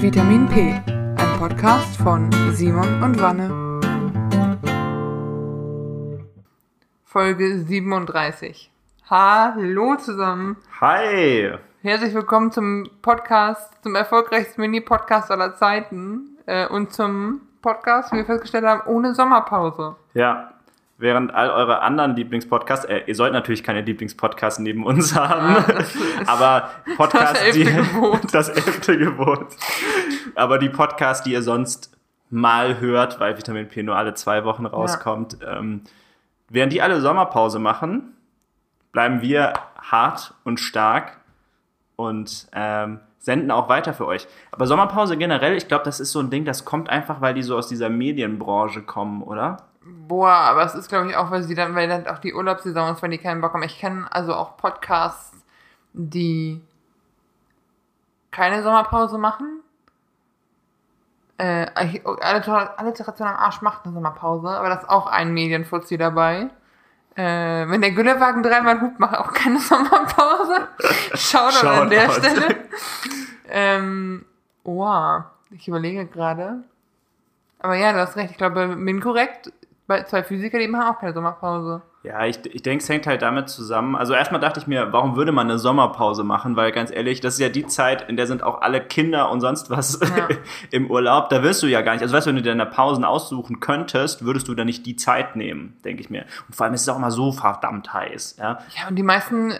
Vitamin P, ein Podcast von Simon und Wanne. Folge 37. Hallo zusammen. Hi. Herzlich willkommen zum Podcast, zum erfolgreichsten Mini-Podcast aller Zeiten äh, und zum Podcast, wie wir festgestellt haben, ohne Sommerpause. Ja, während all eure anderen Lieblingspodcasts, äh, ihr sollt natürlich keine Lieblingspodcasts neben uns haben, Ja, aber Podcasts, das die Gebot. das elfte Gebot. Aber die Podcasts, die ihr sonst mal hört, weil Vitamin P nur alle zwei Wochen rauskommt, ähm, während die alle Sommerpause machen, bleiben wir hart und stark und ähm, senden auch weiter für euch. Aber Sommerpause generell, ich glaube, das ist so ein Ding, das kommt einfach, weil die so aus dieser Medienbranche kommen, oder? Boah, aber es ist, glaube ich, auch, weil sie dann, weil dann auch die Urlaubssaison ist, weil die keinen Bock haben. Ich kenne also auch Podcasts, die keine Sommerpause machen. Äh, Alle- Alliteration am Arsch macht eine Sommerpause, aber das ist auch ein Medienfuzzi dabei. Äh, wenn der Güllewagen dreimal hupt, macht auch keine Sommerpause. Shoutout an der. Stelle. ähm, wow, ich überlege gerade. Aber ja, du hast recht. Ich glaube, bin korrekt. Bei zwei Physiker, die machen auch keine Sommerpause. Ja, ich, ich denke, es hängt halt damit zusammen. Also erstmal dachte ich mir, warum würde man eine Sommerpause machen? Weil ganz ehrlich, das ist ja die Zeit, in der sind auch alle Kinder und sonst was Ja. im Urlaub. Da willst du ja gar nicht. Also weißt du, wenn du dir deine Pausen aussuchen könntest, würdest du da nicht die Zeit nehmen, denke ich mir. Und vor allem ist es auch immer so verdammt heiß. Ja, Ja, und die meisten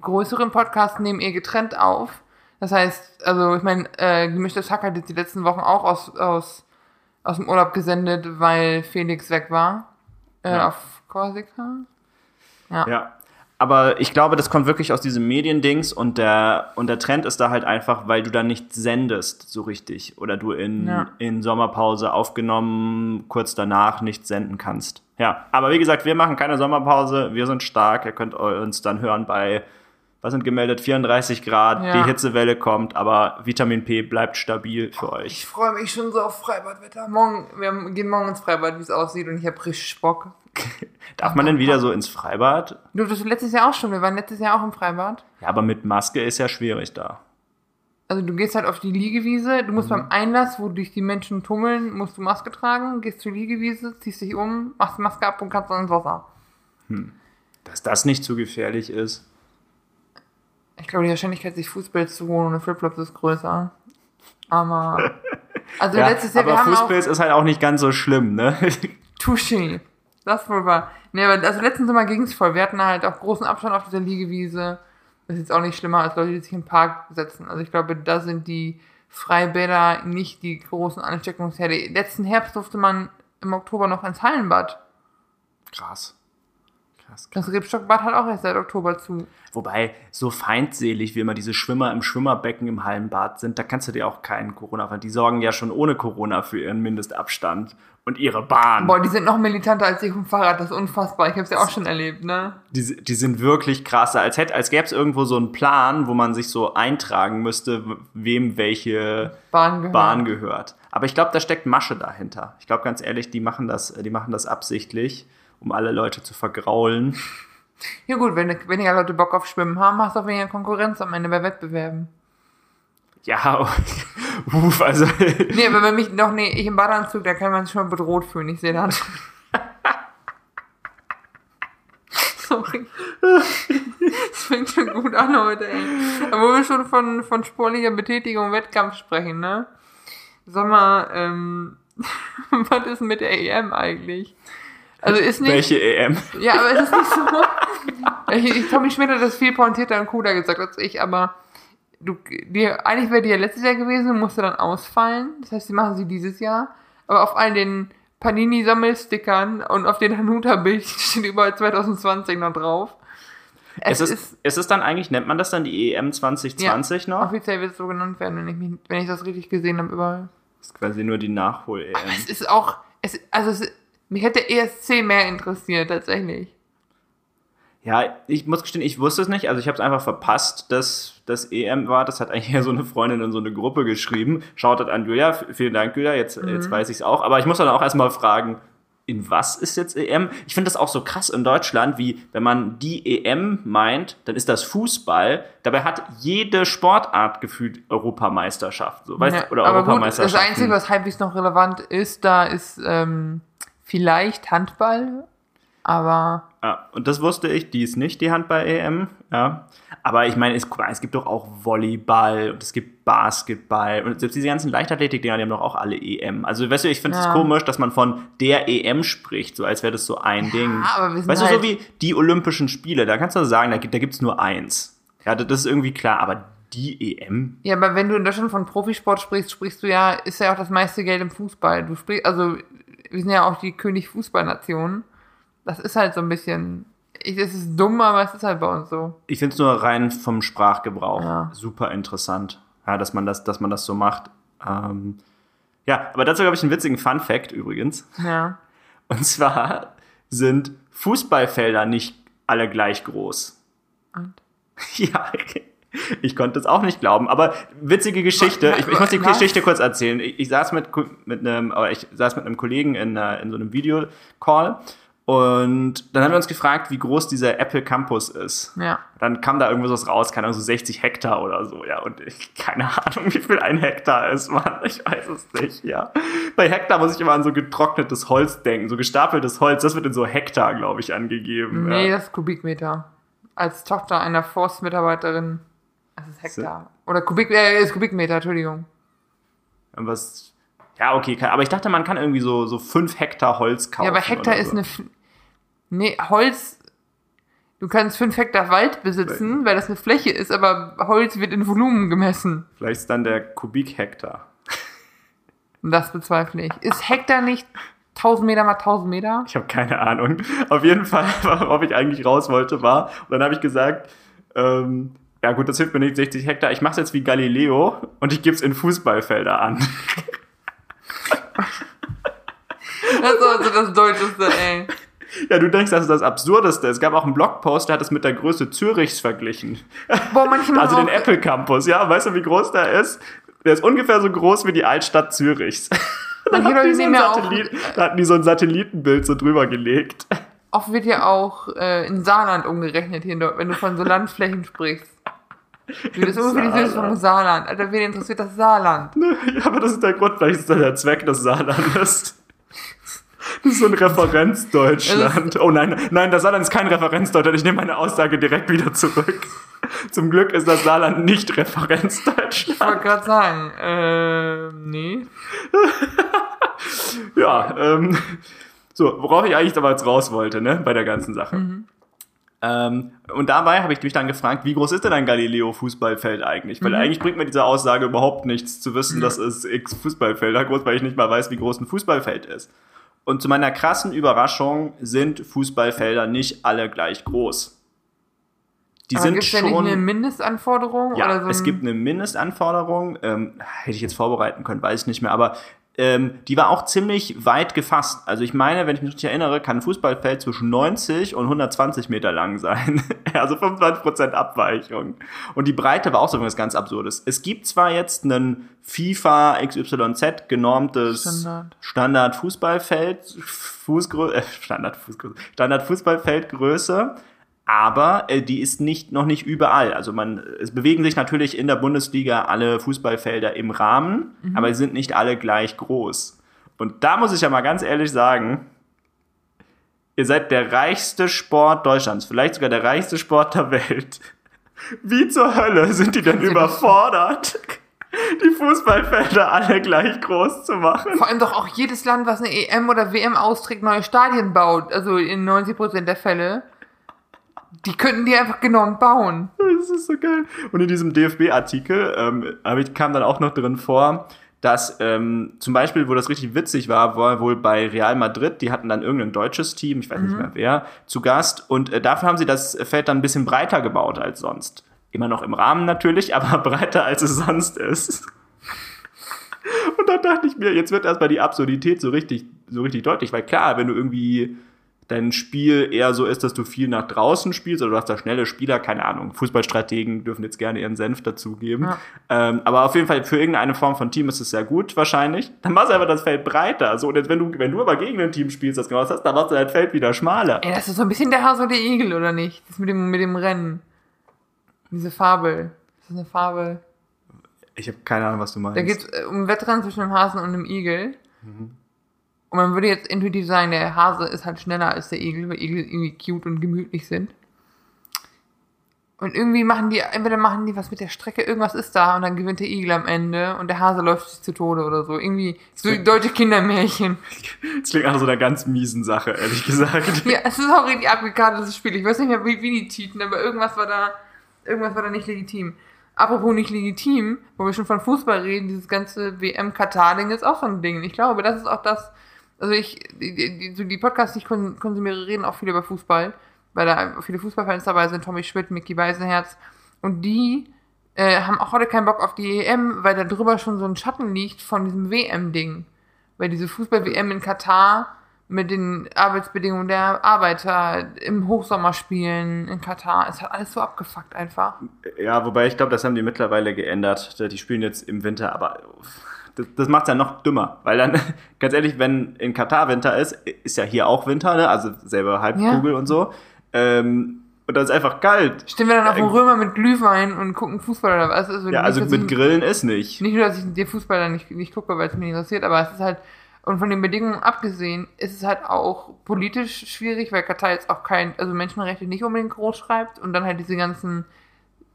größeren Podcasts nehmen ihr getrennt auf. Das heißt, also ich meine, äh, gemischtes Hack hat jetzt die letzten Wochen auch aus, aus, aus dem Urlaub gesendet, weil Felix weg war. Äh, Ja. Auf Korsika. Ja. Aber ich glaube, das kommt wirklich aus diesem Mediendings und der, und der Trend ist da halt einfach, weil du dann nicht sendest so richtig oder du in, Ja. in Sommerpause aufgenommen, kurz danach nicht senden kannst. Ja, aber wie gesagt, wir machen keine Sommerpause, wir sind stark, ihr könnt uns dann hören bei, was sind gemeldet, 34 Grad, Ja. die Hitzewelle kommt, aber Vitamin P bleibt stabil für Ich euch. freue mich schon so auf Freibadwetter. Morgen, wir gehen morgen ins Freibad, wie es aussieht, und ich habe richtig Bock. Darf man denn wieder so ins Freibad? Du, das letztes Jahr auch schon. Wir waren letztes Jahr auch im Freibad. Ja, aber mit Maske ist ja schwierig da. Also du gehst halt auf die Liegewiese, du musst beim Einlass, wo dich die Menschen tummeln, musst du Maske tragen, gehst zur Liegewiese, ziehst dich um, machst die Maske ab und kannst dann ins Wasser. Dass das nicht zu gefährlich ist. Ich glaube, die Wahrscheinlichkeit, sich Fußball zu holen ohne Flipflops ist größer. Aber. Also Ja, letztes Jahr, aber wir haben Fußpilz ist halt auch nicht ganz so schlimm, ne? Touché. Das wohl war. Nee, aber also letzten Sommer ging es voll. Wir hatten halt auch großen Abstand auf dieser Liegewiese. Das ist jetzt auch nicht schlimmer als Leute, die sich im Park setzen. Also ich glaube, da sind die Freibäder nicht die großen Ansteckungsherde. Letzten Herbst durfte man im Oktober noch ins Hallenbad. Krass. Krass. Das Rebstockbad hat auch erst seit Oktober zu. Wobei, so feindselig wie immer diese Schwimmer im Schwimmerbecken im Hallenbad sind, da kannst du dir auch keinen Corona weil Die sorgen ja schon ohne Corona für ihren Mindestabstand und ihre Bahn. Boah, die sind noch militanter als ich dem Fahrrad. Das ist unfassbar. Ich habe es ja auch schon erlebt, ne? Die, die sind wirklich krasser. Als, hätte, als gäbe es irgendwo so einen Plan, wo man sich so eintragen müsste, wem welche Bahn gehört. Bahn gehört. Aber ich glaube, da steckt Masche dahinter. Ich glaube ganz ehrlich, die machen das, die machen das absichtlich, um alle Leute zu vergraulen. Ja gut, wenn weniger Leute Bock auf Schwimmen haben, hast du auch weniger Konkurrenz am Ende bei Wettbewerben. Ja, uff, also Nee, aber wenn mich noch, nee, ich im Badeanzug, da kann man sich schon bedroht fühlen. Ich sehe das. Sorry. Das fängt schon gut an heute, ey. Aber wo wir schon von, von sportlicher Betätigung und Wettkampf sprechen, ne? Sag mal, ähm, was ist mit der EM eigentlich? Also ist nicht. welche EM? Ja, aber es ist nicht so. ich, ich, Tommy Schmidt hat das viel pointierter und cooler gesagt als ich, aber du, die, eigentlich wäre die ja letztes Jahr gewesen und musste dann ausfallen. Das heißt, sie machen sie dieses Jahr. Aber auf all den Panini-Sammelstickern und auf den Hanuta-Bild steht überall 2020 noch drauf. Es ist, ist es dann eigentlich, nennt man das dann die EM 2020 noch? Offiziell wird es so genannt werden, wenn ich, mich, wenn ich das richtig gesehen habe überall. Das ist quasi nur die Nachhol-EM. Es ist auch, es, also es, mich hätte ESC mehr interessiert, tatsächlich. Ja, ich muss gestehen, ich wusste es nicht. Also ich habe es einfach verpasst, dass das EM war. Das hat eigentlich ja so eine Freundin in so eine Gruppe geschrieben. Schaut an Julia. Vielen Dank, Julia. Jetzt, Mhm. jetzt weiß ich es auch. Aber ich muss dann auch erstmal fragen, in was ist jetzt EM? Ich finde das auch so krass in Deutschland, wie wenn man die EM meint, dann ist das Fußball. Dabei hat jede Sportart gefühlt Europameisterschaft. So, weißt, Ja, oder aber Europameisterschaft. das Einzige, was halbwegs noch relevant ist, da ist ähm, vielleicht Handball, aber Ja, und das wusste ich, die ist nicht die Handball-EM. Ja. Aber ich meine, es, es gibt doch auch Volleyball und es gibt Basketball und selbst diese ganzen Leichtathletik-Dinger, die haben doch auch alle EM. Also, weißt du, ich finde es Ja. komisch, dass man von der EM spricht, so als wäre das so ein Ding. aber wir sind weißt du, so halt- wie die Olympischen Spiele, da kannst du sagen, da gibt da gibt's nur eins. Ja, das ist irgendwie klar, aber die EM? ja, aber wenn du in Deutschland von Profisport sprichst, sprichst du ja, ist ja auch das meiste Geld im Fußball. Du sprichst, also wir sind ja auch die König-Fußball-Nation. Das ist halt so ein bisschen, ich, es ist dumm, aber es ist halt bei uns so. Ich finde es nur rein vom Sprachgebrauch Ja. super interessant, ja, dass, man das, dass man das so macht. Ähm, ja, aber dazu habe ich einen witzigen Fun-Fact übrigens. Ja. Und zwar sind Fußballfelder nicht alle gleich groß. Und? Ja, ich konnte es auch nicht glauben, aber witzige Geschichte. Ich, ich muss die? Geschichte kurz erzählen. Ich, ich saß mit, mit einem, aber ich saß mit einem Kollegen in, einer- in so einem Videocall und dann haben wir uns gefragt, wie groß dieser Apple Campus ist. Ja. Dann kam da irgendwas raus, keine Ahnung, so 60 Hektar oder so, ja. Und ich, keine Ahnung, wie viel ein Hektar ist, Mann. Ich weiß es nicht, ja. Bei Hektar muss ich immer an so getrocknetes Holz denken, so gestapeltes Holz. Das wird in so Hektar, glaube ich, angegeben. Nee, ja. das ist Kubikmeter. Als Tochter einer Forstmitarbeiterin, das ist Hektar. Oder Kubik, äh, ist Kubikmeter, Entschuldigung. Was, ja, okay, kann, aber ich dachte, man kann irgendwie so, so 5 Hektar Holz kaufen. Ja, aber Hektar ist so. eine. F nee, Holz. Du kannst 5 Hektar Wald besitzen, weil das eine Fläche ist, aber Holz wird in Volumen gemessen. Vielleicht ist dann der Kubik-Hektar. Das bezweifle ich. Ist Hektar nicht 1000 Meter mal 1000 Meter? Ich habe keine Ahnung. Auf jeden Fall, worauf ich eigentlich raus wollte, war, und dann habe ich gesagt, ähm, ja gut, das hilft mir nicht 60 Hektar. Ich mache es jetzt wie Galileo und ich gebe es in Fußballfelder an. Das ist also das Deutscheste, ey. Ja, du denkst, das ist das Absurdeste. Es gab auch einen Blogpost, der hat es mit der Größe Zürichs verglichen. Boah, manche machen Also den Apple Campus, ja, weißt du, wie groß der ist? Der ist ungefähr so groß wie die Altstadt Zürichs. die so auch, Da hatten die so ein Satellitenbild so drüber gelegt. oft wird ja auch äh, in Saarland umgerechnet hier, wenn du von so Landflächen sprichst. Du, das ist ungefähr die Süße vom Saarland. Alter, wen interessiert das Saarland? Ja, aber das ist der Grund, vielleicht ist das der Zweck des Saarlandes. Das ist so ein Referenzdeutschland. Oh nein, nein, das Saarland ist kein Referenzdeutschland. Ich nehme meine Aussage direkt wieder zurück. Zum Glück ist das Saarland nicht Ich wollte Referenzdeutschland. gerade sagen, äh, nee. Ja, ähm, so, worauf ich eigentlich jetzt raus wollte, ne, bei der ganzen Sache. Ähm, und dabei habe ich mich dann gefragt, wie groß ist denn ein Galileo-Fußballfeld eigentlich? Weil eigentlich bringt mir diese Aussage überhaupt nichts zu wissen, dass es x Fußballfelder groß, weil ich nicht mal weiß, wie groß ein Fußballfeld ist. Und zu meiner krassen Überraschung sind Fußballfelder nicht alle gleich groß. Die Aber sind gibt es schon. eine Mindestanforderung? Ja, oder so es ein- gibt eine Mindestanforderung, ähm, hätte ich jetzt vorbereiten können, weiß ich nicht mehr, aber ähm, die war auch ziemlich weit gefasst. Also ich meine, wenn ich mich richtig erinnere, kann ein Fußballfeld zwischen 90 und 120 Meter lang sein. also 25% Abweichung. Und die Breite war auch so was ganz Absurdes. Es gibt zwar jetzt einen FIFA XYZ genormtes Standard. Standard Fußballfeld, Fußgrö äh, Standard Fußgröße, Standard Fußballfeldgröße, aber äh, die ist nicht noch nicht überall. Also man es bewegen sich natürlich in der Bundesliga alle Fußballfelder im Rahmen, aber sie sind nicht alle gleich groß. Und da muss ich ja mal ganz ehrlich sagen, ihr seid der reichste Sport Deutschlands, vielleicht sogar der reichste Sport der Welt. Wie zur Hölle sind die denn überfordert, die Fußballfelder alle gleich groß zu machen? Vor allem doch auch jedes Land, was eine EM oder WM austrägt, neue Stadien baut. Also in 90% der Fälle. Die könnten die einfach genommen bauen. Das ist so geil. Und in diesem DFB-Artikel ähm, kam dann auch noch drin vor, dass ähm, zum Beispiel, wo das richtig witzig war, war wohl bei Real Madrid, die hatten dann irgendein deutsches Team, ich weiß nicht mehr wer, zu Gast. Und äh, dafür haben sie das Feld dann ein bisschen breiter gebaut als sonst. Immer noch im Rahmen natürlich, aber breiter als es sonst ist. Und da dachte ich mir, jetzt wird erstmal die Absurdität so richtig, so richtig deutlich, weil klar, wenn du irgendwie dein Spiel eher so ist, dass du viel nach draußen spielst oder du hast da schnelle Spieler, keine Ahnung. Fußballstrategen dürfen jetzt gerne ihren Senf dazugeben. Ja. Ähm, aber auf jeden Fall für irgendeine Form von Team ist es sehr gut wahrscheinlich. Dann machst du einfach das Feld breiter. So, und jetzt, wenn du, wenn du aber gegen ein Team spielst, das genau das hast, dann machst du dein Feld wieder schmaler. Ey, das ist so ein bisschen der Hase oder der Igel, oder nicht? Das mit dem, mit dem Rennen. Diese Fabel. Das ist eine Fabel. Ich habe keine Ahnung, was du meinst. Da geht es äh, um Wettrennen zwischen einem Hasen und einem Igel. Mhm. Und man würde jetzt intuitiv sagen, der Hase ist halt schneller als der Igel, weil Igel irgendwie cute und gemütlich sind. Und irgendwie machen die, entweder machen die was mit der Strecke, irgendwas ist da und dann gewinnt der Igel am Ende und der Hase läuft sich zu Tode oder so. Irgendwie so deutsche Kindermärchen. Das klingt nach so einer ganz miesen Sache, ehrlich gesagt. ja, es ist auch richtig abgekartetes Spiel. Ich weiß nicht mehr, wie, wie die cheaten, aber irgendwas war da, irgendwas war da nicht legitim. Apropos nicht legitim, wo wir schon von Fußball reden, dieses ganze WM-Katar-Ding ist auch so ein Ding. Ich glaube, das ist auch das, also ich, die, die, die Podcasts, die ich konsumiere, reden auch viel über Fußball, weil da viele Fußballfans dabei sind, Tommy Schmidt, Mickey Weisenherz. Und die äh, haben auch heute keinen Bock auf die EM, weil da drüber schon so ein Schatten liegt von diesem WM-Ding. Weil diese Fußball-WM in Katar mit den Arbeitsbedingungen der Arbeiter im Hochsommerspielen in Katar, ist halt alles so abgefuckt einfach. Ja, wobei ich glaube, das haben die mittlerweile geändert. Die spielen jetzt im Winter, aber das, das macht es ja noch dümmer, weil dann, ganz ehrlich, wenn in Katar Winter ist, ist ja hier auch Winter, ne? also selber Halbkugel ja. und so. Ähm, und dann ist einfach kalt. Stehen wir dann auf dem Römer mit Glühwein und gucken Fußball oder was? Also ja, also mit Grillen ist nicht. Nicht nur, dass ich den Fußball dann nicht, nicht gucke, weil es mich interessiert, aber es ist halt, und von den Bedingungen abgesehen, ist es halt auch politisch schwierig, weil Katar jetzt auch kein, also Menschenrechte nicht unbedingt groß schreibt und dann halt diese ganzen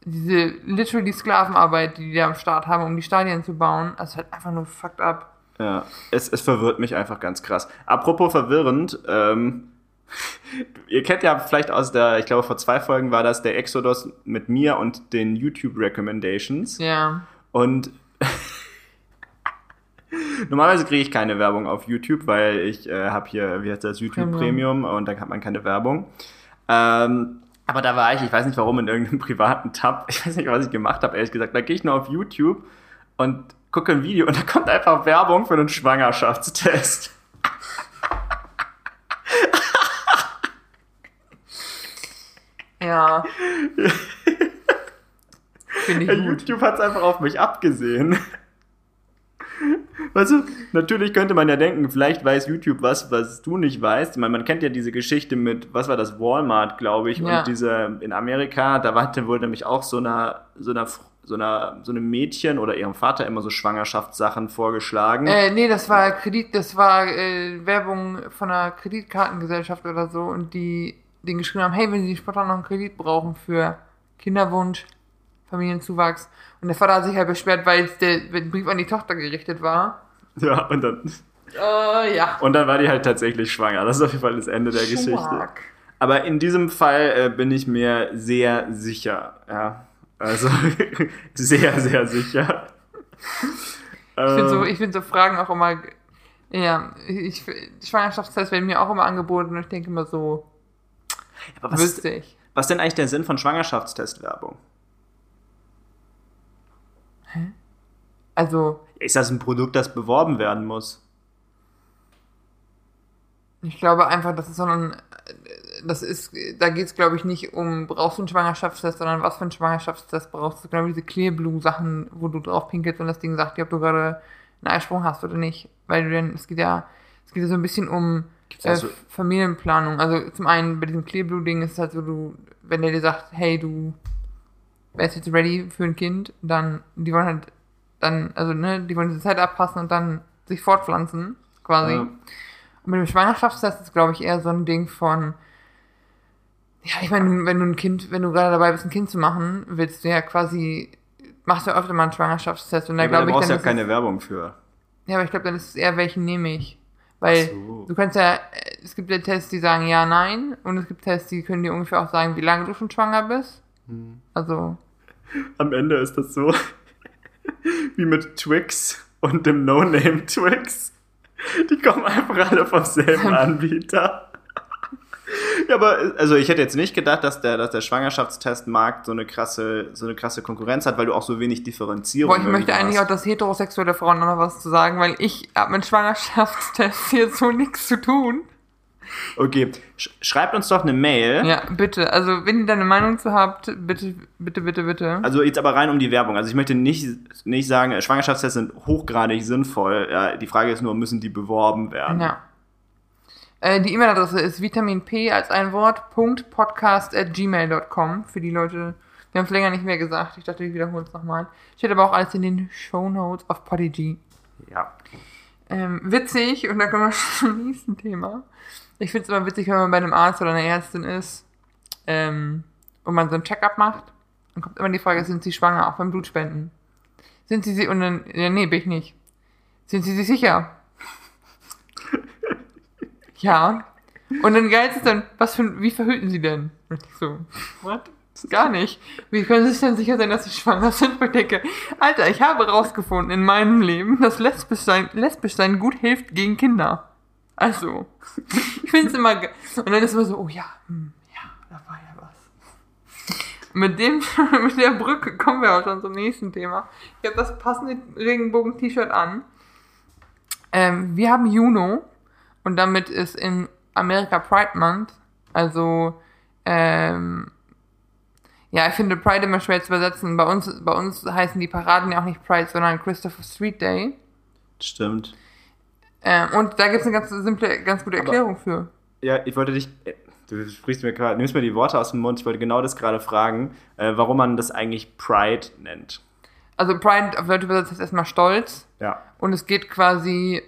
diese literally Sklavenarbeit, die die da am Start haben, um die Stadien zu bauen, das ist halt einfach nur fucked up. Ja, es, es verwirrt mich einfach ganz krass. Apropos verwirrend, ähm, ihr kennt ja vielleicht aus der, ich glaube vor zwei Folgen war das der Exodus mit mir und den YouTube Recommendations. Ja. Und Normalerweise kriege ich keine Werbung auf YouTube, weil ich äh, habe hier, wie heißt das, YouTube Premium, Premium und dann hat man keine Werbung. Ähm, aber da war ich, ich weiß nicht warum, in irgendeinem privaten Tab. Ich weiß nicht, was ich gemacht habe, ehrlich gesagt. Da gehe ich nur auf YouTube und gucke ein Video und da kommt einfach Werbung für einen Schwangerschaftstest. Ja. Finde ich gut. YouTube hat es einfach auf mich abgesehen. Weißt du, natürlich könnte man ja denken, vielleicht weiß YouTube was, was du nicht weißt. Ich meine, man kennt ja diese Geschichte mit, was war das, Walmart, glaube ich, ja. und diese in Amerika, da war wohl nämlich auch so einer, so einer so einer so einem Mädchen oder ihrem Vater immer so Schwangerschaftssachen vorgeschlagen. Äh, nee, das war Kredit, das war äh, Werbung von einer Kreditkartengesellschaft oder so und die den geschrieben haben, hey, wenn sie später noch einen Kredit brauchen für Kinderwunsch, Familienzuwachs. Und der Vater hat sich halt beschwert, weil der Brief an die Tochter gerichtet war. Ja, und dann. Uh, ja. Und dann war die halt tatsächlich schwanger. Das ist auf jeden Fall das Ende der Schwack. Geschichte. Aber in diesem Fall äh, bin ich mir sehr sicher. Ja. Also sehr, sehr sicher. Ich finde so, ähm. find so Fragen auch immer. Ja, ich, Schwangerschaftstests werden mir auch immer angeboten und ich denke immer so. Aber was, wüsste ich. Was ist denn eigentlich der Sinn von Schwangerschaftstestwerbung? Also. Ist das ein Produkt, das beworben werden muss? Ich glaube einfach, das ist so ein. Das ist, da geht es, glaube ich, nicht um, brauchst du einen Schwangerschaftstest, sondern was für einen Schwangerschaftstest brauchst du? Genau diese Clearblue-Sachen, wo du drauf pinkelst und das Ding sagt dir, ob du gerade einen Eisprung hast oder nicht. Weil du denn, es geht ja, es geht ja so ein bisschen um äh, also Familienplanung. Also zum einen bei diesem Clearblue-Ding ist es halt so, du, wenn der dir sagt, hey, du wärst jetzt ready für ein Kind, dann, die wollen halt dann, also ne, die wollen diese Zeit abpassen und dann sich fortpflanzen, quasi. Ja. Und mit dem Schwangerschaftstest ist, glaube ich, eher so ein Ding von, ja, ich meine, wenn du ein Kind, wenn du gerade dabei bist, ein Kind zu machen, willst du ja quasi, machst du ja öfter mal einen Schwangerschaftstest und da ja, glaube ich. Da brauchst ja keine es, Werbung für. Ja, aber ich glaube, dann ist es eher, welchen nehme ich. Weil so. du kannst ja, es gibt ja Tests, die sagen ja, nein, und es gibt Tests, die können dir ungefähr auch sagen, wie lange du schon schwanger bist. Hm. Also. Am Ende ist das so, wie mit Twix und dem No-Name Twix. Die kommen einfach alle vom selben Anbieter. Ja, aber also ich hätte jetzt nicht gedacht, dass der, dass der Schwangerschaftstestmarkt so eine krasse, so eine krasse Konkurrenz hat, weil du auch so wenig Differenzierung Boah, ich möchte eigentlich auch, dass heterosexuelle Frauen noch was zu sagen, weil ich habe mit Schwangerschaftstests hier so nichts zu tun. Okay, Sch schreibt uns doch eine Mail. Ja, bitte. Also, wenn ihr da eine Meinung zu habt, bitte, bitte, bitte, bitte. Also jetzt aber rein um die Werbung. Also ich möchte nicht, nicht sagen, Schwangerschaftstests sind hochgradig sinnvoll. Ja, die Frage ist nur, müssen die beworben werden? Ja. Äh, die E-Mail-Adresse ist vitaminp als ein Wort, Punkt, podcast at gmail.com für die Leute, wir haben es länger nicht mehr gesagt. Ich dachte, ich wiederhole es nochmal. Steht aber auch alles in den Show Notes auf Podigy. Ja. Ähm, witzig, und da kommen wir schon zum nächsten Thema. Ich finde es immer witzig, wenn man bei einem Arzt oder einer Ärztin ist ähm, und man so ein Check-up macht. Dann kommt immer die Frage, sind Sie schwanger, auch beim Blutspenden? Sind Sie sie, und dann, ja, nee, bin ich nicht. Sind Sie sich sicher? ja. Und dann geil ist es dann, was für, wie verhüten Sie denn? Und ich so, what? Gar nicht. Wie können Sie sich denn sicher sein, dass Sie schwanger sind? Ich denke, Alter, ich habe rausgefunden in meinem Leben, dass lesbisch sein, lesbisch sein gut hilft gegen Kinder. Also, ich finde es immer, und dann ist immer so, oh ja, hm, ja, da war ja was. Mit dem, mit der Brücke kommen wir auch schon zum nächsten Thema. Ich habe das passende Regenbogen-T-Shirt an. Ähm, wir haben Juno und damit ist in Amerika Pride Month. Also, ähm, ja, ich finde Pride immer schwer zu übersetzen. Bei uns, bei uns heißen die Paraden ja auch nicht Pride, sondern Christopher Street Day. Stimmt. Ähm, und da gibt es eine ganz simple, ganz gute Erklärung für. Ja, ich wollte dich. Du sprichst mir gerade, nimmst mir die Worte aus dem Mund. Ich wollte genau das gerade fragen, äh, warum man das eigentlich Pride nennt. Also Pride auf Deutsch übersetzt heißt erstmal Stolz. Ja. Und es geht quasi,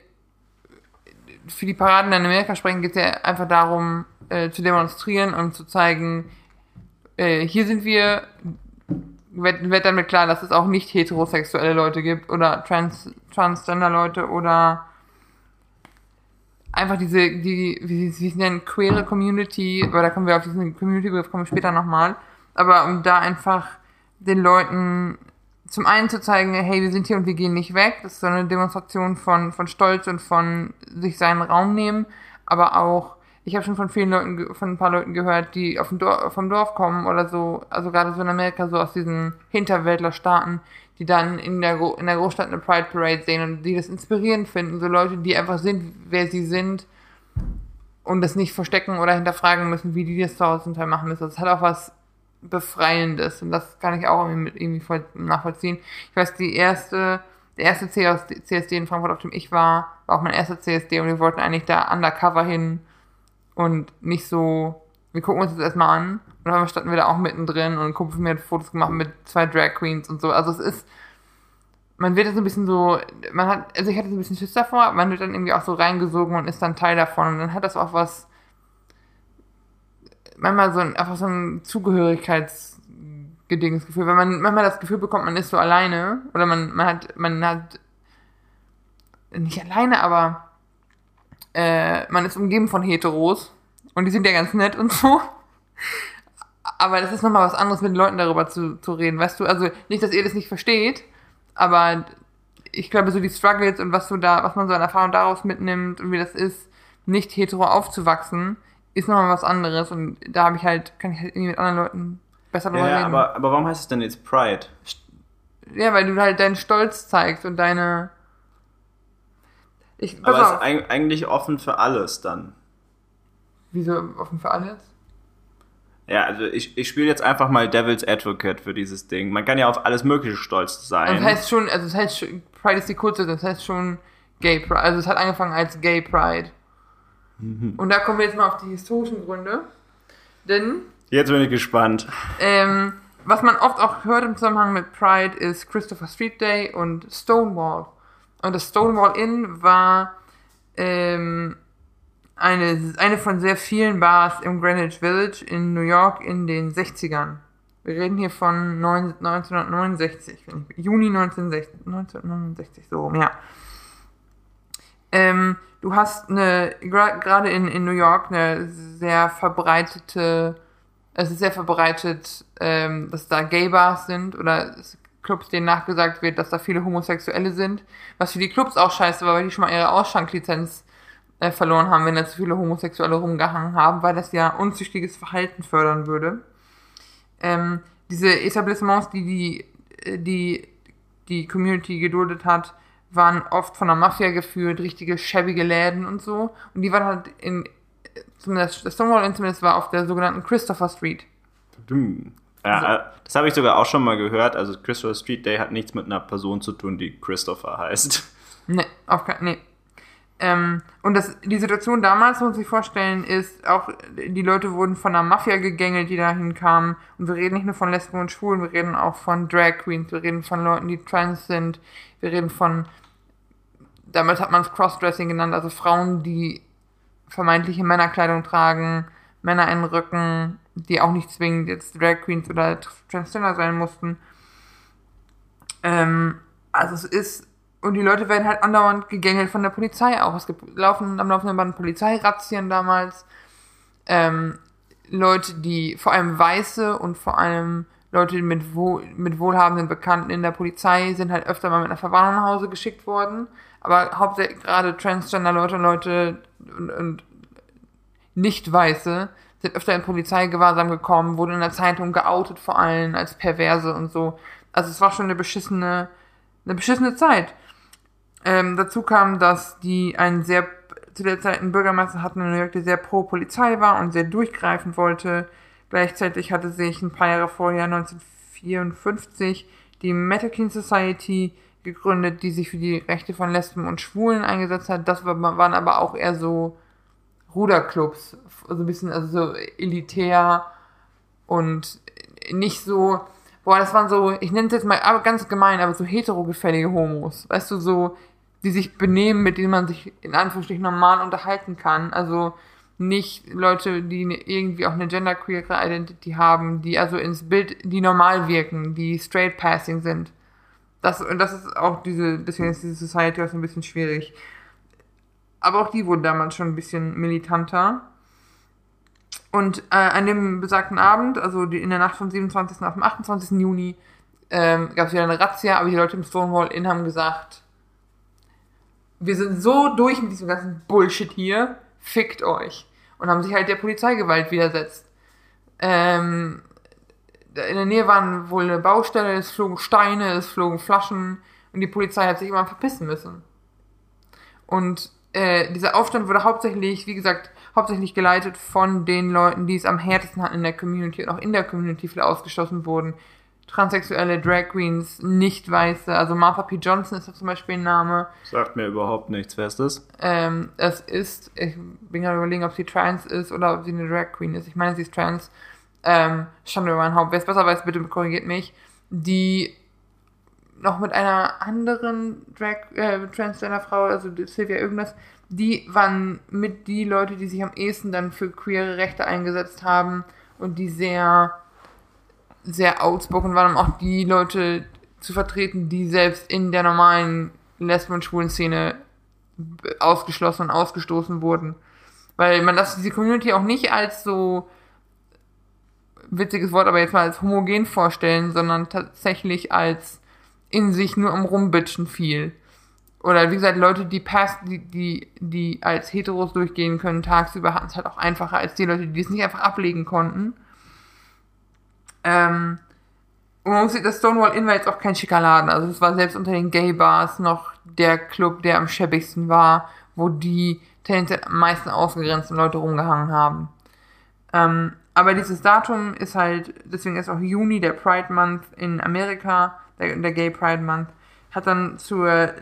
für die Paraden in Amerika sprechen, geht es ja einfach darum, äh, zu demonstrieren und zu zeigen, äh, hier sind wir, wird, wird damit klar, dass es auch nicht heterosexuelle Leute gibt oder trans, transgender Leute oder einfach diese, die, wie sie es nennen, queere Community, aber da kommen wir auf diesen Community-Begriff, kommen wir später nochmal, aber um da einfach den Leuten zum einen zu zeigen, hey, wir sind hier und wir gehen nicht weg. Das ist so eine Demonstration von, von Stolz und von sich seinen Raum nehmen. Aber auch, ich habe schon von vielen Leuten, von ein paar Leuten gehört, die auf dem Dorf, vom Dorf kommen oder so, also gerade so in Amerika, so aus diesen Hinterwäldlerstaaten, die dann in der, in der Großstadt eine Pride Parade sehen und die das inspirierend finden. So Leute, die einfach sind, wer sie sind und das nicht verstecken oder hinterfragen müssen, wie die das zu Hause zum Teil machen müssen. Das hat auch was Befreiendes und das kann ich auch irgendwie, nachvollziehen. Ich weiß, die erste, der erste CSD in Frankfurt, auf dem ich war, war auch mein erster CSD und wir wollten eigentlich da undercover hin und nicht so, wir gucken uns das erstmal an und dann standen wir da auch mittendrin und ein Kumpel von mir hat Fotos gemacht mit zwei Drag Queens und so. Also es ist, man wird jetzt ein bisschen so, man hat, also ich hatte so ein bisschen Schiss davor, man wird dann irgendwie auch so reingesogen und ist dann Teil davon und dann hat das auch was, manchmal so ein, einfach so ein Zugehörigkeitsgedingensgefühl, wenn man manchmal das Gefühl bekommt, man ist so alleine oder man, man hat, man hat nicht alleine, aber äh, man ist umgeben von Heteros und die sind ja ganz nett und so. Aber das ist nochmal was anderes, mit den Leuten darüber zu, zu reden, weißt du? Also nicht, dass ihr das nicht versteht, aber ich glaube, so die Struggles und was du da, was man so an Erfahrung daraus mitnimmt und wie das ist, nicht hetero aufzuwachsen, ist nochmal was anderes und da habe ich halt, kann ich halt irgendwie mit anderen Leuten besser drüber Ja, reden. aber, aber warum heißt es denn jetzt Pride? ja, weil du halt deinen Stolz zeigst und deine. Ich, Aber es ist eigentlich offen für alles dann. Wieso offen für alles? Ja, also ich, ich spiele jetzt einfach mal Devil's Advocate für dieses Ding. Man kann ja auf alles Mögliche stolz sein. Das heißt schon, also das heißt schon, Pride ist die kurze, das heißt schon Gay Pride. Also es hat angefangen als Gay Pride. Und da kommen wir jetzt mal auf die historischen Gründe. Denn jetzt bin ich gespannt. ähm, was man oft auch hört im Zusammenhang mit Pride ist Christopher Street Day und Stonewall. Und das Stonewall Inn war ähm, eine, eine von sehr vielen Bars im Greenwich Village in New York in den 60ern. Wir reden hier von neun- 1969, wenn ich- Juni 1960, 1969, so rum, ja. Ähm, du hast eine, gerade in, in New York, eine sehr verbreitete, es ist sehr verbreitet, ähm, dass da Gay-Bars sind oder Clubs, denen nachgesagt wird, dass da viele Homosexuelle sind. Was für die Clubs auch scheiße war, weil die schon mal ihre Ausschanklizenz äh, verloren haben, wenn da zu viele Homosexuelle rumgehangen haben, weil das ja unzüchtiges Verhalten fördern würde. Ähm, diese Etablissements, die die, äh, die die Community geduldet hat, waren oft von der Mafia geführt, richtige schäbige Läden und so. Und die waren halt in, zumindest das Stonewall zumindest war auf der sogenannten Christopher Street. Ja, äh, das habe ich sogar auch schon mal gehört. Also Christopher Street Day hat nichts mit einer Person zu tun, die Christopher heißt. Nee, auf keinen nee. Ähm, und das, die Situation damals, muss sich vorstellen, ist auch, die Leute wurden von einer Mafia gegängelt, die dahin kamen. Und wir reden nicht nur von Lesben und Schwulen, wir reden auch von Drag Queens, wir reden von Leuten, die trans sind, wir reden von, damals hat man es Crossdressing genannt, also Frauen, die vermeintliche Männerkleidung tragen, Männer in Rücken, die auch nicht zwingend jetzt Drag Queens oder Transgender sein mussten. Ähm, also es ist und die Leute werden halt andauernd gegängelt von der Polizei auch. Es gibt laufen, am laufenden Band Polizeirazzien damals. Ähm, Leute, die vor allem Weiße und vor allem Leute mit, wohl, mit wohlhabenden Bekannten in der Polizei sind halt öfter mal mit einer Verwarnung nach Hause geschickt worden. Aber hauptsächlich gerade Transgender-Leute und Leute und, und Nicht-Weiße sind öfter in Polizeigewahrsam gekommen, wurden in der Zeitung geoutet vor allem als Perverse und so. Also es war schon eine beschissene, eine beschissene Zeit. Ähm, dazu kam, dass die einen sehr, zu der Zeit einen Bürgermeister hatten in New York, der sehr pro Polizei war und sehr durchgreifen wollte. Gleichzeitig hatte sich ein paar Jahre vorher, 1954, die Metakin Society gegründet, die sich für die Rechte von Lesben und Schwulen eingesetzt hat. Das waren aber auch eher so Ruderclubs, also ein bisschen also so elitär und nicht so, boah, das waren so, ich nenne es jetzt mal aber ganz gemein, aber so heterogefällige Homos. Weißt du, so die sich benehmen, mit denen man sich in Anführungsstrichen normal unterhalten kann. Also nicht Leute, die irgendwie auch eine genderqueere Identity haben, die also ins Bild, die normal wirken, die straight passing sind. Das, und das ist auch diese, deswegen ist diese Society auch so ein bisschen schwierig. Aber auch die wurden damals schon ein bisschen militanter. Und äh, an dem besagten Abend, also die, in der Nacht vom 27. auf dem 28. Juni, ähm, gab es wieder eine Razzia, aber die Leute im Stonewall Inn haben gesagt, wir sind so durch mit diesem ganzen Bullshit hier, fickt euch. Und haben sich halt der Polizeigewalt widersetzt. Ähm, in der Nähe waren wohl eine Baustelle, es flogen Steine, es flogen Flaschen und die Polizei hat sich immer verpissen müssen. Und äh, dieser Aufstand wurde hauptsächlich, wie gesagt, hauptsächlich geleitet von den Leuten, die es am härtesten hatten in der Community und auch in der Community viele ausgeschlossen wurden transsexuelle Drag Queens, nicht weiße. Also Martha P. Johnson ist da zum Beispiel ein Name. Sagt mir überhaupt nichts. Wer ist das? Ähm, es ist, ich bin gerade überlegen, ob sie trans ist oder ob sie eine Drag Queen ist. Ich meine, sie ist trans. Ähm, Schande über mein Haupt. Wer es besser weiß, bitte korrigiert mich. Die noch mit einer anderen Drag, äh, Transgender-Frau, also Sylvia irgendwas, die waren mit die Leute, die sich am ehesten dann für queere Rechte eingesetzt haben und die sehr sehr outspoken waren, um auch die Leute zu vertreten, die selbst in der normalen Lesben- und Schwulen-Szene ausgeschlossen und ausgestoßen wurden. Weil man das diese Community auch nicht als so witziges Wort, aber jetzt mal als homogen vorstellen, sondern tatsächlich als in sich nur am Rumbitchen viel. Oder wie gesagt, Leute, die pass, die, die, die als Heteros durchgehen können, tagsüber hatten es halt auch einfacher als die Leute, die es nicht einfach ablegen konnten. Ähm, und man muss sich, das Stonewall Inn war jetzt auch kein schicker Laden. Also es war selbst unter den Gay-Bars noch der Club, der am schäbigsten war, wo die tendenziell am meisten ausgegrenzten Leute rumgehangen haben. Ähm, aber dieses Datum ist halt, deswegen ist auch Juni, der Pride Month in Amerika, der, der Gay Pride Month, hat dann zur,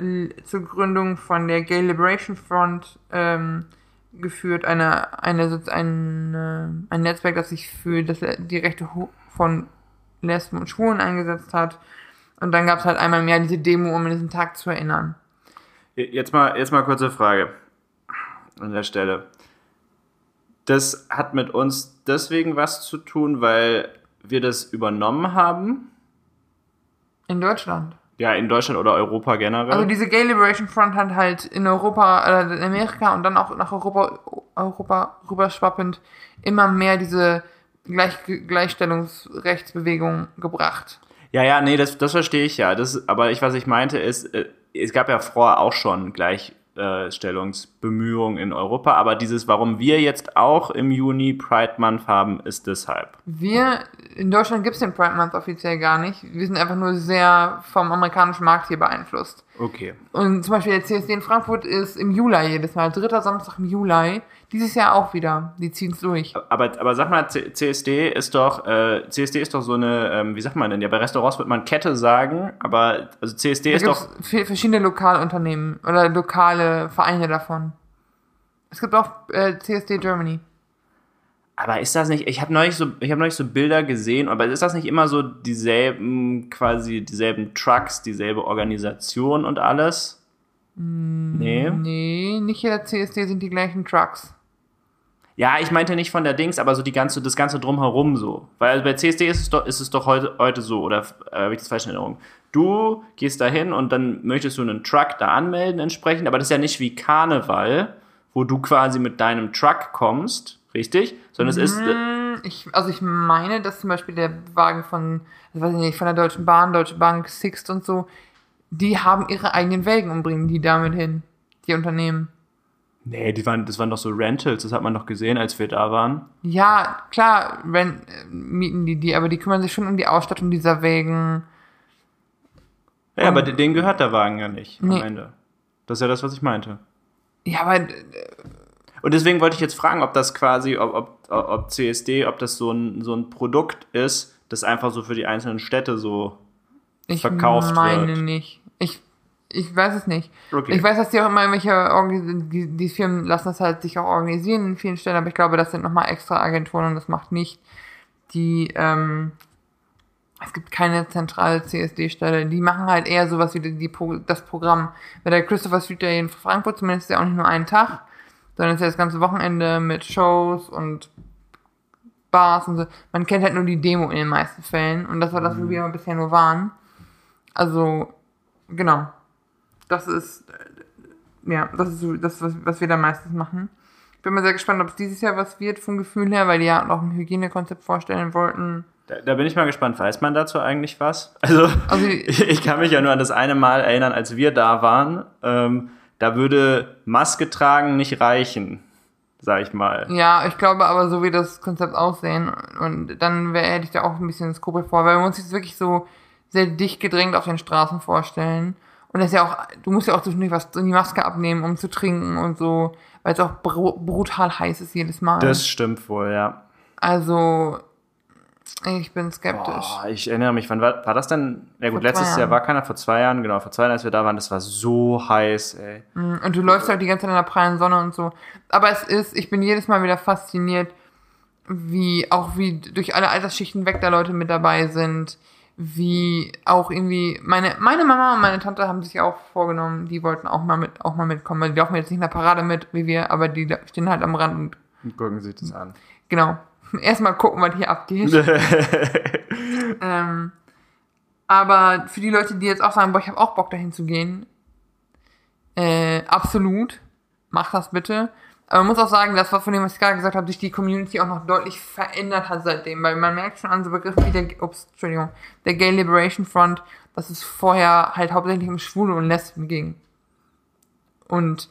zur Gründung von der Gay Liberation Front ähm, geführt, eine, eine, ein, ein Netzwerk, das sich für das, die Rechte von Lesben und Schwulen eingesetzt hat. Und dann gab es halt einmal mehr diese Demo, um an diesen Tag zu erinnern. Jetzt mal, jetzt mal kurze Frage an der Stelle. Das hat mit uns deswegen was zu tun, weil wir das übernommen haben? In Deutschland. Ja, in Deutschland oder Europa generell. Also diese Gay Liberation Front hat halt in Europa, äh, in Amerika und dann auch nach Europa, Europa rüberschwappend immer mehr diese Gleich Gleichstellungsrechtsbewegung gebracht. Ja, ja, nee, das, das verstehe ich ja. Das, aber ich, was ich meinte, ist, äh, es gab ja vorher auch schon Gleichstellungsbemühungen in Europa, aber dieses, warum wir jetzt auch im Juni Pride Month haben, ist deshalb. Wir, in Deutschland gibt es den Pride Month offiziell gar nicht. Wir sind einfach nur sehr vom amerikanischen Markt hier beeinflusst. Okay. Und zum Beispiel der CSD in Frankfurt ist im Juli jedes Mal, dritter Samstag im Juli. Dieses Jahr auch wieder. Die ziehen es durch. Aber, aber sag mal, CSD ist doch, äh, CSD ist doch so eine, ähm, wie sagt man denn? Ja, bei Restaurants wird man Kette sagen, aber also CSD Da ist doch. es verschiedene Lokalunternehmen oder lokale Vereine davon. Es gibt auch äh, CSD Germany. Aber ist das nicht, ich habe neulich so, ich habe neulich so Bilder gesehen, aber ist das nicht immer so dieselben, quasi dieselben Trucks, dieselbe Organisation und alles? Nee. Nee, nicht jeder CSD sind die gleichen Trucks. Ja, ich meinte nicht von der Dings, aber so die ganze, das ganze drumherum so. Weil bei CSD ist es doch, ist es doch heute, heute so, oder äh, habe ich das falsch in Erinnerung? Du gehst da hin und dann möchtest du einen Truck da anmelden entsprechend, aber das ist ja nicht wie Karneval, wo du quasi mit deinem Truck kommst, richtig? Sondern es ist, äh, Hm, Ich, also ich meine, dass zum Beispiel der Wagen von, ich weiß nicht, von der Deutschen Bahn, Deutsche Bank, Sixt und so, die haben ihre eigenen Wägen und bringen die damit hin. Die Unternehmen. Nee, die waren, das waren doch so Rentals, das hat man doch gesehen, als wir da waren. Ja, klar, wenn, äh, mieten die die, aber die kümmern sich schon um die Ausstattung dieser Wägen. Ja, aber denen gehört der Wagen ja nicht Nee. am Ende. Das ist ja das, was ich meinte. Ja, aber äh, Und deswegen wollte ich jetzt fragen, ob das quasi, ob, ob, ob CSD, ob das so ein, so ein Produkt ist, das einfach so für die einzelnen Städte so. ich verkauft meine wird. nicht. Ich, ich weiß es nicht. Okay. Ich weiß, dass die auch immer irgendwelche, Organis- die, die Firmen lassen das halt sich auch organisieren in vielen Stellen, aber ich glaube, das sind nochmal extra Agenturen und das macht nicht die, ähm, es gibt keine zentrale CSD-Stelle. Die machen halt eher sowas wie die, die, Pro- das Programm. Bei der Christopher Street Day in Frankfurt zumindest ist ja auch nicht nur einen Tag, sondern ist ja das ganze Wochenende mit Shows und Bars und so. Man kennt halt nur die Demo in den meisten Fällen und das war das, wo wir bisher nur waren. Also, genau. Das ist, äh, ja, das ist das, was, was wir da meistens machen. Ich bin mal sehr gespannt, ob es dieses Jahr was wird vom Gefühl her, weil die ja noch ein Hygienekonzept vorstellen wollten. Da, da bin ich mal gespannt. Weiß man dazu eigentlich was? Also, Also- ich, ich kann mich ja nur an das eine Mal erinnern, als wir da waren. Ähm, da würde Maske tragen nicht reichen, sag ich mal. Ja, ich glaube aber, so wie das Konzept aussehen, und dann wäre hätte ich da auch ein bisschen Skrupel vor, weil muss sich das wirklich so sehr dicht gedrängt auf den Straßen vorstellen. Und das ist ja auch, du musst ja auch zwischendurch was in die Maske abnehmen, um zu trinken und so, weil es auch br brutal heiß ist jedes Mal. Das stimmt wohl, ja. also, ich bin skeptisch. Boah, ich erinnere mich, wann war, war das denn? Ja gut, Vor letztes Jahr war keiner, vor zwei Jahren, genau, vor zwei Jahren, als wir da waren, das war so heiß, ey. Und du läufst halt die ganze Zeit in der prallen Sonne und so. Aber es ist, ich bin jedes Mal wieder fasziniert, wie, auch wie durch alle Altersschichten weg da Leute mit dabei sind. Wie auch irgendwie, meine, meine Mama und meine Tante haben sich auch vorgenommen, die wollten auch mal mit, auch mal mitkommen. Weil die laufen jetzt nicht in der Parade mit, wie wir, aber die stehen halt am Rand und, Und gucken sich das an. genau. Erstmal gucken, was hier abgeht. ähm, aber für die Leute, die jetzt auch sagen, boah, ich habe auch Bock dahin zu gehen, äh, absolut, mach das bitte. Aber man muss auch sagen, das war von dem, was ich gerade gesagt habe, sich die Community auch noch deutlich verändert hat seitdem, weil man merkt schon an so Begriffen wie der, ups, Entschuldigung, der Gay Liberation Front, dass es vorher halt hauptsächlich um Schwule und Lesben ging. Und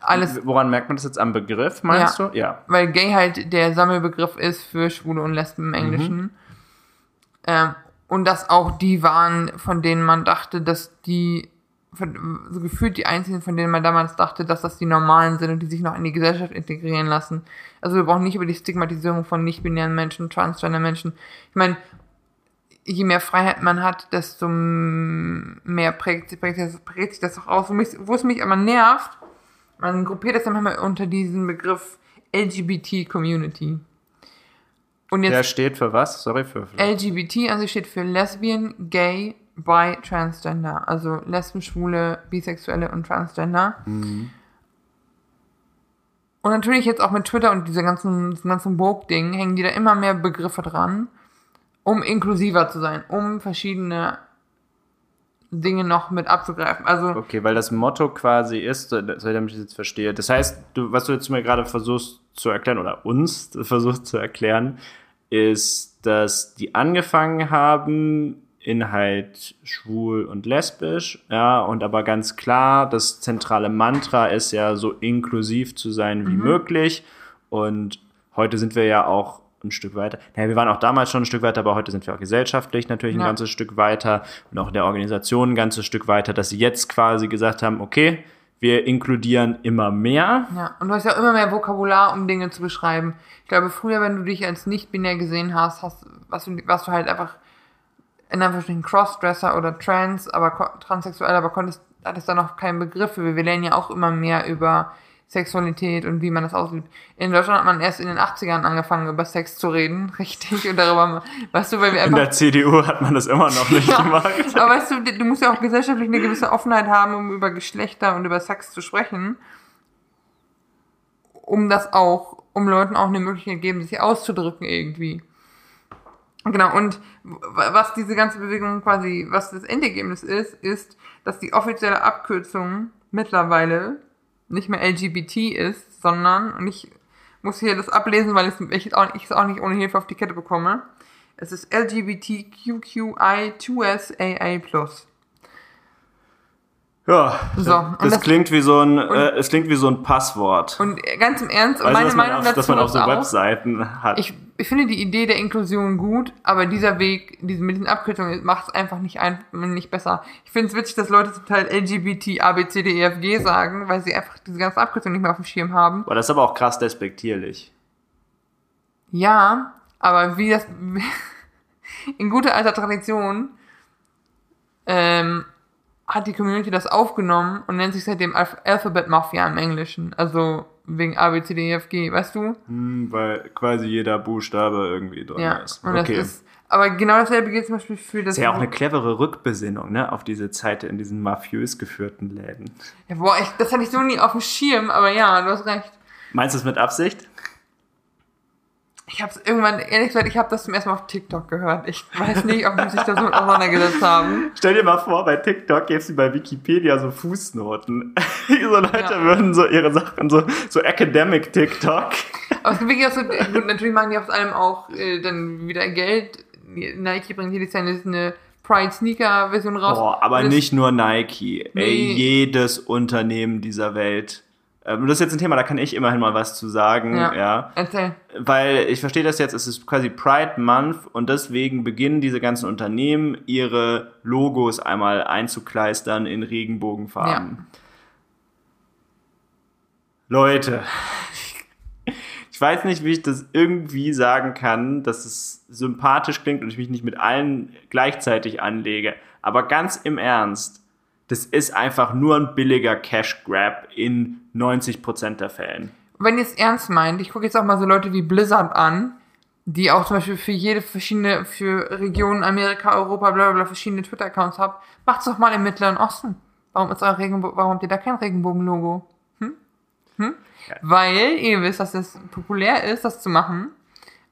alles, Woran merkt man das jetzt am Begriff, meinst Ja. du? Ja. weil gay halt der Sammelbegriff ist für Schwule und Lesben im Englischen. Ähm, und dass auch die waren, von denen man dachte, dass die, von, so gefühlt die einzigen, von denen man damals dachte, dass das die Normalen sind und die sich noch in die Gesellschaft integrieren lassen. Also wir brauchen nicht über die Stigmatisierung von nicht-binären Menschen, transgender Menschen. Ich meine, je mehr Freiheit man hat, desto mehr prägt, prägt, prägt sich das auch aus. Wo, mich, wo es mich aber nervt, man gruppiert das dann manchmal unter diesen Begriff LGBT-Community. Und Der jetzt steht für was? Sorry, für. für LGBT, also steht für Lesbian, Gay, Bi, Transgender. Also Lesben, Schwule, Bisexuelle und Transgender. Und natürlich jetzt auch mit Twitter und dieser ganzen, diesem ganzen Woke-Ding hängen die da immer mehr Begriffe dran, um inklusiver zu sein, um verschiedene Dinge noch mit abzugreifen. Also Okay, weil das Motto quasi ist, so damit ich das jetzt verstehe. Das heißt, du, was du jetzt mir gerade versuchst zu erklären oder uns versuchst zu erklären, ist, dass die angefangen haben in halt schwul und lesbisch, ja, und aber ganz klar, das zentrale Mantra ist ja so inklusiv zu sein wie möglich und heute sind wir ja auch ein Stück weiter. Naja, wir waren auch damals schon ein Stück weiter, aber heute sind wir auch gesellschaftlich natürlich ein Ja. ganzes Stück weiter und auch in der Organisation ein ganzes Stück weiter, dass sie jetzt quasi gesagt haben, okay, wir inkludieren immer mehr. Ja, und du hast ja immer mehr Vokabular, um Dinge zu beschreiben. Ich glaube, früher, wenn du dich als nicht-binär gesehen hast, hast warst du, warst du halt einfach in Anführungsstrichen Crossdresser oder Trans, aber transsexuell, aber konntest, hattest da noch keinen Begriff für. Wir lernen ja auch immer mehr über Sexualität und wie man das auslebt. In Deutschland hat man erst in den 80ern angefangen, über Sex zu reden, richtig, und darüber, weißt du, weil wir In einfach der CDU hat man das immer noch nicht ja, gemacht. aber weißt du, du musst ja auch gesellschaftlich eine gewisse Offenheit haben, um über Geschlechter und über Sex zu sprechen. Um das auch, um Leuten auch eine Möglichkeit geben, sich auszudrücken irgendwie. Genau, und was diese ganze Bewegung quasi, was das Endergebnis ist, ist, dass die offizielle Abkürzung mittlerweile nicht mehr LGBT ist, sondern, und ich muss hier das ablesen, weil ich es auch, auch nicht ohne Hilfe auf die Kette bekomme. Es ist LGBTQI2SAA+. Ja, So, und das, das- klingt wie so ein, äh, es klingt wie so ein Passwort. Und ganz im Ernst, und du, meine dass man, Meinung auf, dazu dass man auf so Webseiten hat. ich, ich finde die Idee der Inklusion gut, aber dieser Weg, diese, mit diesen Abkürzungen, macht es einfach nicht, ein, nicht besser. Ich finde es witzig, dass Leute zum Teil LGBT, A, B, C, D, E, F, G sagen, weil sie einfach diese ganzen Abkürzungen nicht mehr auf dem Schirm haben. Boah, das ist aber auch krass despektierlich. Ja, aber wie das in guter alter Tradition ähm, hat die Community das aufgenommen und nennt sich seitdem Alph Alphabet Mafia im Englischen. Also wegen A, B, C, D, E, F, G, weißt du? Hm, weil quasi jeder Buchstabe irgendwie drin Ja, ist. und Okay. das ist, aber genau dasselbe gilt zum Beispiel für das. ist ja auch eine clevere Rückbesinnung, ne, auf diese Zeit in diesen mafiös geführten Läden. Ja, boah, ich, das hatte ich so nie auf dem Schirm, aber ja, du hast recht. Meinst du es mit Absicht? Ich hab's irgendwann, ehrlich gesagt, ich habe das zum ersten Mal auf TikTok gehört. Ich weiß nicht, ob die sich da so mit auseinandergesetzt haben. Stell dir mal vor, bei TikTok gibt's wie bei Wikipedia so Fußnoten. so Leute Ja. würden so ihre Sachen, so, so Academic TikTok. Aber es gibt wirklich auch so, gut, natürlich machen die aus allem auch äh, dann wieder Geld. Nike bringt jedes Jahr eine Pride Sneaker Version raus. Boah, aber das- nicht nur Nike. Ey, Nee. jedes Unternehmen dieser Welt. Ähm, das ist jetzt ein Thema, da kann ich immerhin mal was zu sagen, Ja. ja. Erzähl. Weil ich verstehe das jetzt, es ist quasi Pride Month und deswegen beginnen diese ganzen Unternehmen ihre Logos einmal einzukleistern in Regenbogenfarben. Leute, ich weiß nicht, wie ich das irgendwie sagen kann, dass es sympathisch klingt und ich mich nicht mit allen gleichzeitig anlege. Aber ganz im Ernst, das ist einfach nur ein billiger Cash Grab in 90% der Fällen. Wenn ihr es ernst meint, ich gucke jetzt auch mal so Leute wie Blizzard an, die auch zum Beispiel für jede verschiedene, für Regionen Amerika, Europa, bla bla bla, verschiedene Twitter-Accounts habt, macht's doch mal im Mittleren Osten. Warum ist euer Regenbo warum habt ihr da kein Regenbogen-Logo? Hm? Hm? Ja. Weil ihr wisst, dass es populär ist, das zu machen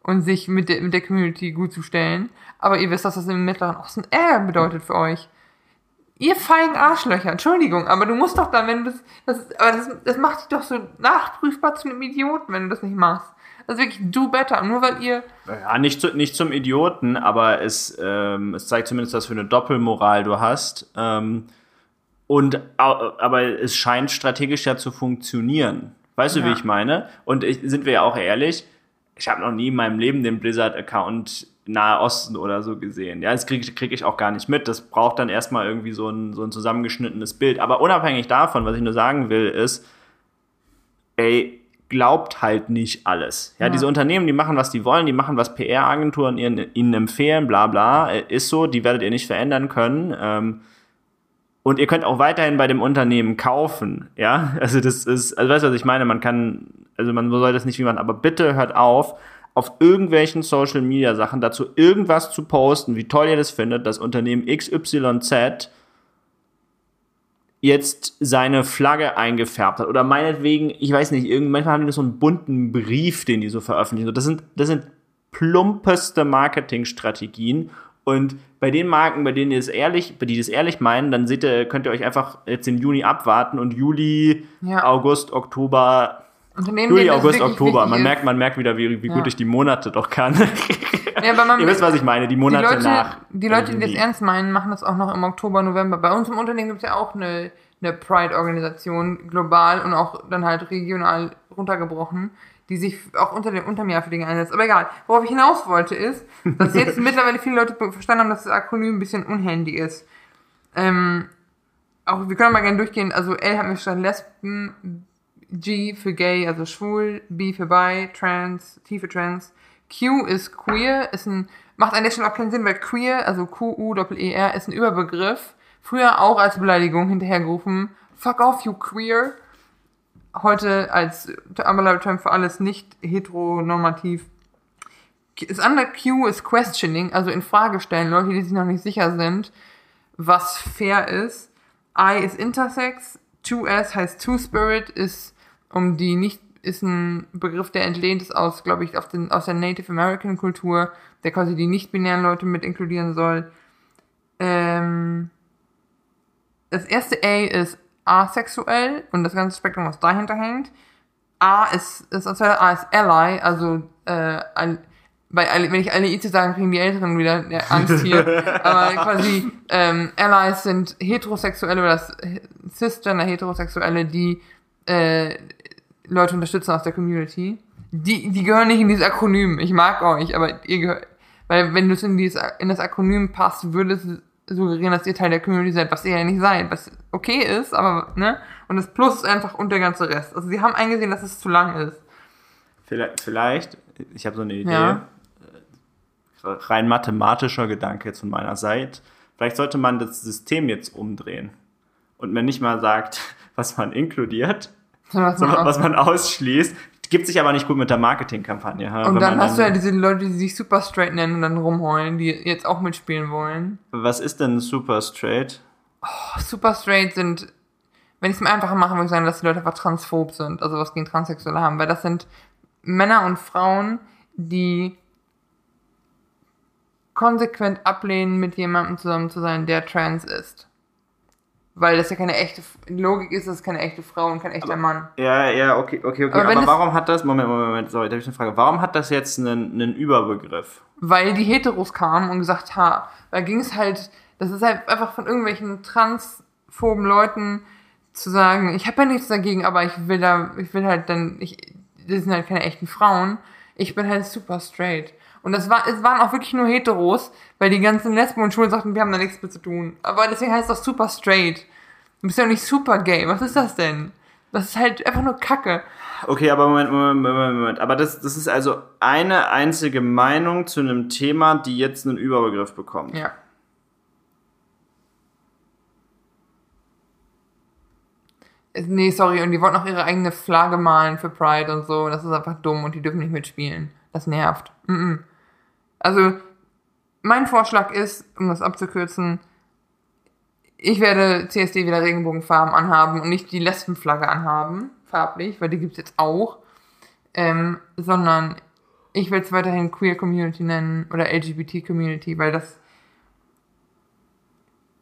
und sich mit der, mit der Community gut zu stellen, aber ihr wisst, dass das im Mittleren Osten Ärger bedeutet für euch. Ihr feigen Arschlöcher, Entschuldigung, aber du musst doch dann, wenn du das, das, aber das, das macht dich doch so nachprüfbar zu einem Idioten, wenn du das nicht machst. Das ist wirklich do better, nur weil ihr, Ja, nicht, zu, nicht zum Idioten, aber es, ähm, es zeigt zumindest, was für eine Doppelmoral du hast. Ähm, und aber es scheint strategisch ja zu funktionieren. Weißt du, wie Ja. ich meine? Und ich, sind wir ja auch ehrlich, ich habe noch nie in meinem Leben den Blizzard-Account Nahe Osten oder so gesehen. Ja, das kriege krieg ich auch gar nicht mit. Das braucht dann erstmal irgendwie so ein, so ein zusammengeschnittenes Bild. Aber unabhängig davon, was ich nur sagen will, ist, ey, glaubt halt nicht alles. Ja, Ja. diese Unternehmen, die machen, was die wollen, die machen, was PR-Agenturen ihnen, ihnen empfehlen, bla bla, äh, ist so, die werdet ihr nicht verändern können. Ähm, und ihr könnt auch weiterhin bei dem Unternehmen kaufen, ja. Also das ist, also weißt du, was ich meine? Man kann, also man soll das nicht wie man, aber bitte hört auf, auf irgendwelchen Social Media Sachen dazu irgendwas zu posten, wie toll ihr das findet, das Unternehmen XYZ jetzt seine Flagge eingefärbt hat. Oder meinetwegen, ich weiß nicht, irgend, manchmal haben die so einen bunten Brief, den die so veröffentlichen. Das sind, das sind plumpeste Marketingstrategien. Und bei den Marken, bei denen ihr es ehrlich, bei die das ehrlich meinen, dann seht ihr, könnt ihr euch einfach jetzt den Juni abwarten und Juli, Ja. August, Oktober, Unternehmen, Juli, das August, Oktober. Man merkt, man merkt wieder, wie, wie Ja. gut ich die Monate doch kann. ja, aber man, ihr wisst, was ich meine, die die Monate Leute, nach. die Leute, die das Juni. ernst meinen, machen das auch noch im Oktober, November. Bei uns im Unternehmen gibt es ja auch eine, eine Pride-Organisation, global und auch dann halt regional runtergebrochen, die sich auch unter dem unter mir für Dinge einsetzt. Aber egal. Worauf ich hinaus wollte ist, dass jetzt mittlerweile viele Leute verstanden haben, dass das Akronym ein bisschen unhandy ist. Ähm, auch wir können mal gerne durchgehen. Also L hat mir statt Lesben, G für gay, also schwul, B für bi, trans, T für trans. Q ist queer, ist ein, macht an der Stelle auch keinen Sinn, weil queer, also Q-U-E-R, ist ein Überbegriff. Früher auch als Beleidigung hinterhergerufen. Fuck off, you queer. Heute als Umbrella Term für alles nicht heteronormativ. Das andere Q ist questioning, also in Frage stellen, Leute, die sich noch nicht sicher sind, was fair ist. I ist intersex, 2S heißt Two-Spirit, ist um die nicht, ist ein Begriff, der entlehnt ist aus, glaube ich, den, aus der Native American Kultur, der quasi die nicht-binären Leute mit inkludieren soll. Ähm, das erste A ist asexuell und das ganze Spektrum, was dahinter hängt. A ist, ist A ist Ally, also äh, bei wenn ich Alliize sage, kriegen die Älteren wieder ja, Angst hier. Aber quasi ähm, Allies sind Heterosexuelle oder Cisgender Heterosexuelle, die äh, Leute unterstützen aus der Community. Die, die gehören nicht in dieses Akronym. Ich mag euch, aber ihr gehört. Weil wenn du es in, dieses, in das Akronym passt, würde es suggerieren, dass ihr Teil der Community seid, was ihr ja nicht seid, was okay ist, aber, ne? Und das Plus ist einfach und der ganze Rest. Also sie haben eingesehen, dass es zu lang ist. Vielleicht, vielleicht ich habe so eine Idee, ja. rein mathematischer Gedanke jetzt von meiner Seite. Vielleicht sollte man das System jetzt umdrehen und mir nicht mal sagt, was man inkludiert, was sondern man was man ausschließt. Gibt sich aber nicht gut mit der Marketingkampagne. Und dann hast dann, du ja diese Leute, die sich Super Straight nennen und dann rumheulen, die jetzt auch mitspielen wollen. Was ist denn Super Straight? Oh, Super Straight sind, wenn ich es mir einfacher machen würde ich sagen, dass die Leute einfach transphob sind, also was gegen Transsexuelle haben, weil das sind Männer und Frauen, die konsequent ablehnen, mit jemandem zusammen zu sein, der trans ist. Weil das ja keine echte Logik ist, das ist keine echte Frau und kein echter aber, Mann. Ja, ja, okay, okay, okay. Aber, aber warum hat das, Moment, Moment, Moment, sorry, da habe ich eine Frage. Warum hat das jetzt einen, einen Überbegriff? Weil die Heteros kamen und gesagt haben, da ging es halt, das ist halt einfach von irgendwelchen transphoben Leuten zu sagen, ich habe ja nichts dagegen, aber ich will da, ich will halt dann, ich, das sind halt keine echten Frauen. Ich bin halt super straight. Und das war, es waren auch wirklich nur Heteros, weil die ganzen Lesben und Schulen sagten, wir haben da nichts mit zu tun. Aber deswegen heißt das super straight. Du bist ja nicht super gay. Was ist das denn? Das ist halt einfach nur Kacke. Okay, aber Moment, Moment, Moment, Moment. Aber das, das ist also eine einzige Meinung zu einem Thema, die jetzt einen Überbegriff bekommt. Ja. Nee, sorry, und die wollten auch ihre eigene Flagge malen für Pride und so. Das ist einfach dumm und die dürfen nicht mitspielen. Das nervt. Mm -mm. Also, mein Vorschlag ist, um das abzukürzen, ich werde CSD wieder Regenbogenfarben anhaben und nicht die Lesbenflagge anhaben, farblich, weil die gibt's jetzt auch, ähm, sondern ich werde es weiterhin Queer Community nennen oder LGBT Community, weil das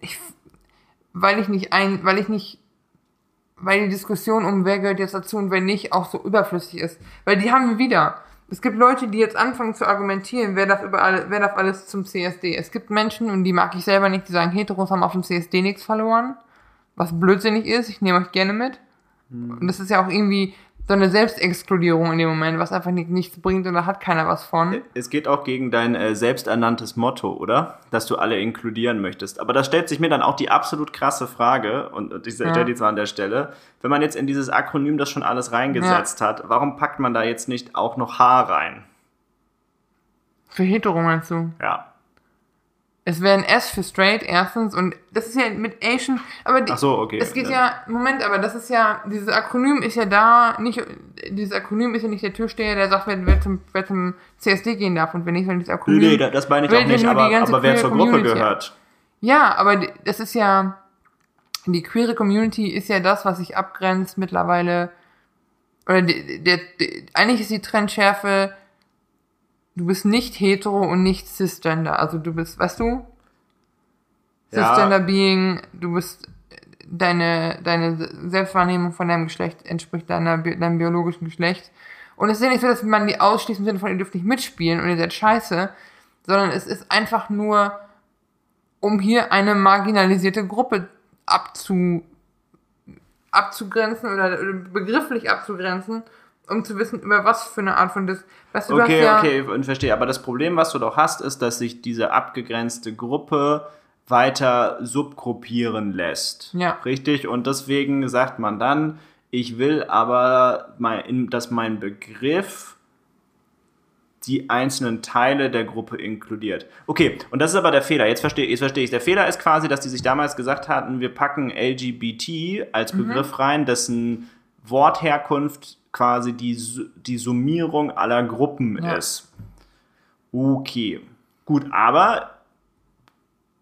ich, weil ich nicht ein, weil ich nicht, weil die Diskussion um wer gehört jetzt dazu und wer nicht auch so überflüssig ist, weil die haben wir wieder. Es gibt Leute, die jetzt anfangen zu argumentieren, wer darf überall, wer darf alles zum CSD. Es gibt Menschen, und die mag ich selber nicht, die sagen, Heteros haben auf dem CSD nichts verloren. Was blödsinnig ist, ich nehme euch gerne mit. Mhm. Und das ist ja auch irgendwie, so eine Selbstexkludierung in dem Moment, was einfach nicht, nichts bringt und da hat keiner was von. Es geht auch gegen dein äh, selbsternanntes Motto, oder? Dass du alle inkludieren möchtest. Aber da stellt sich mir dann auch die absolut krasse Frage, und ich stelle ja. die zwar an der Stelle, wenn man jetzt in dieses Akronym das schon alles reingesetzt ja. hat, warum packt man da jetzt nicht auch noch H rein? Für Hetero meinst du? Ja. Es wäre ein S für straight, erstens. Und das ist ja mit Asian. Aber die, Ach so, okay. Es geht ja, Moment, aber das ist ja, dieses Akronym ist ja da nicht, dieses Akronym ist ja nicht der Türsteher, der sagt, wer, wer, zum, wer zum CSD gehen darf und wenn nicht, wenn dieses Akronym. Nee, das meine ich auch nicht, aber, aber wer zur Gruppe gehört. Ja, aber das ist ja, die queere Community ist ja das, was sich abgrenzt mittlerweile. Oder der, der, der eigentlich ist die Trendschärfe du bist nicht hetero und nicht cisgender. Also du bist, weißt du? Cisgender ja. Being, du bist deine, deine Selbstwahrnehmung von deinem Geschlecht entspricht deiner, deinem biologischen Geschlecht. Und es ist ja nicht so, dass man die ausschließt im Sinne von, ihr dürft nicht mitspielen und ihr seid scheiße, sondern es ist einfach nur, um hier eine marginalisierte Gruppe abzu, abzugrenzen oder begrifflich abzugrenzen um zu wissen, über was für eine Art von Dis. Weißt du, Okay, ja, okay, und verstehe. Aber das Problem, was du doch hast, ist, dass sich diese abgegrenzte Gruppe weiter subgruppieren lässt. Ja. Richtig? Und deswegen sagt man dann, ich will aber, mein, dass mein Begriff die einzelnen Teile der Gruppe inkludiert. Okay, und das ist aber der Fehler. Jetzt verstehe, jetzt verstehe ich. Der Fehler ist quasi, dass die sich damals gesagt hatten, wir packen LGBT als Begriff rein, dessen Wortherkunft quasi die, die Summierung aller Gruppen Ja. ist. Okay. Gut, aber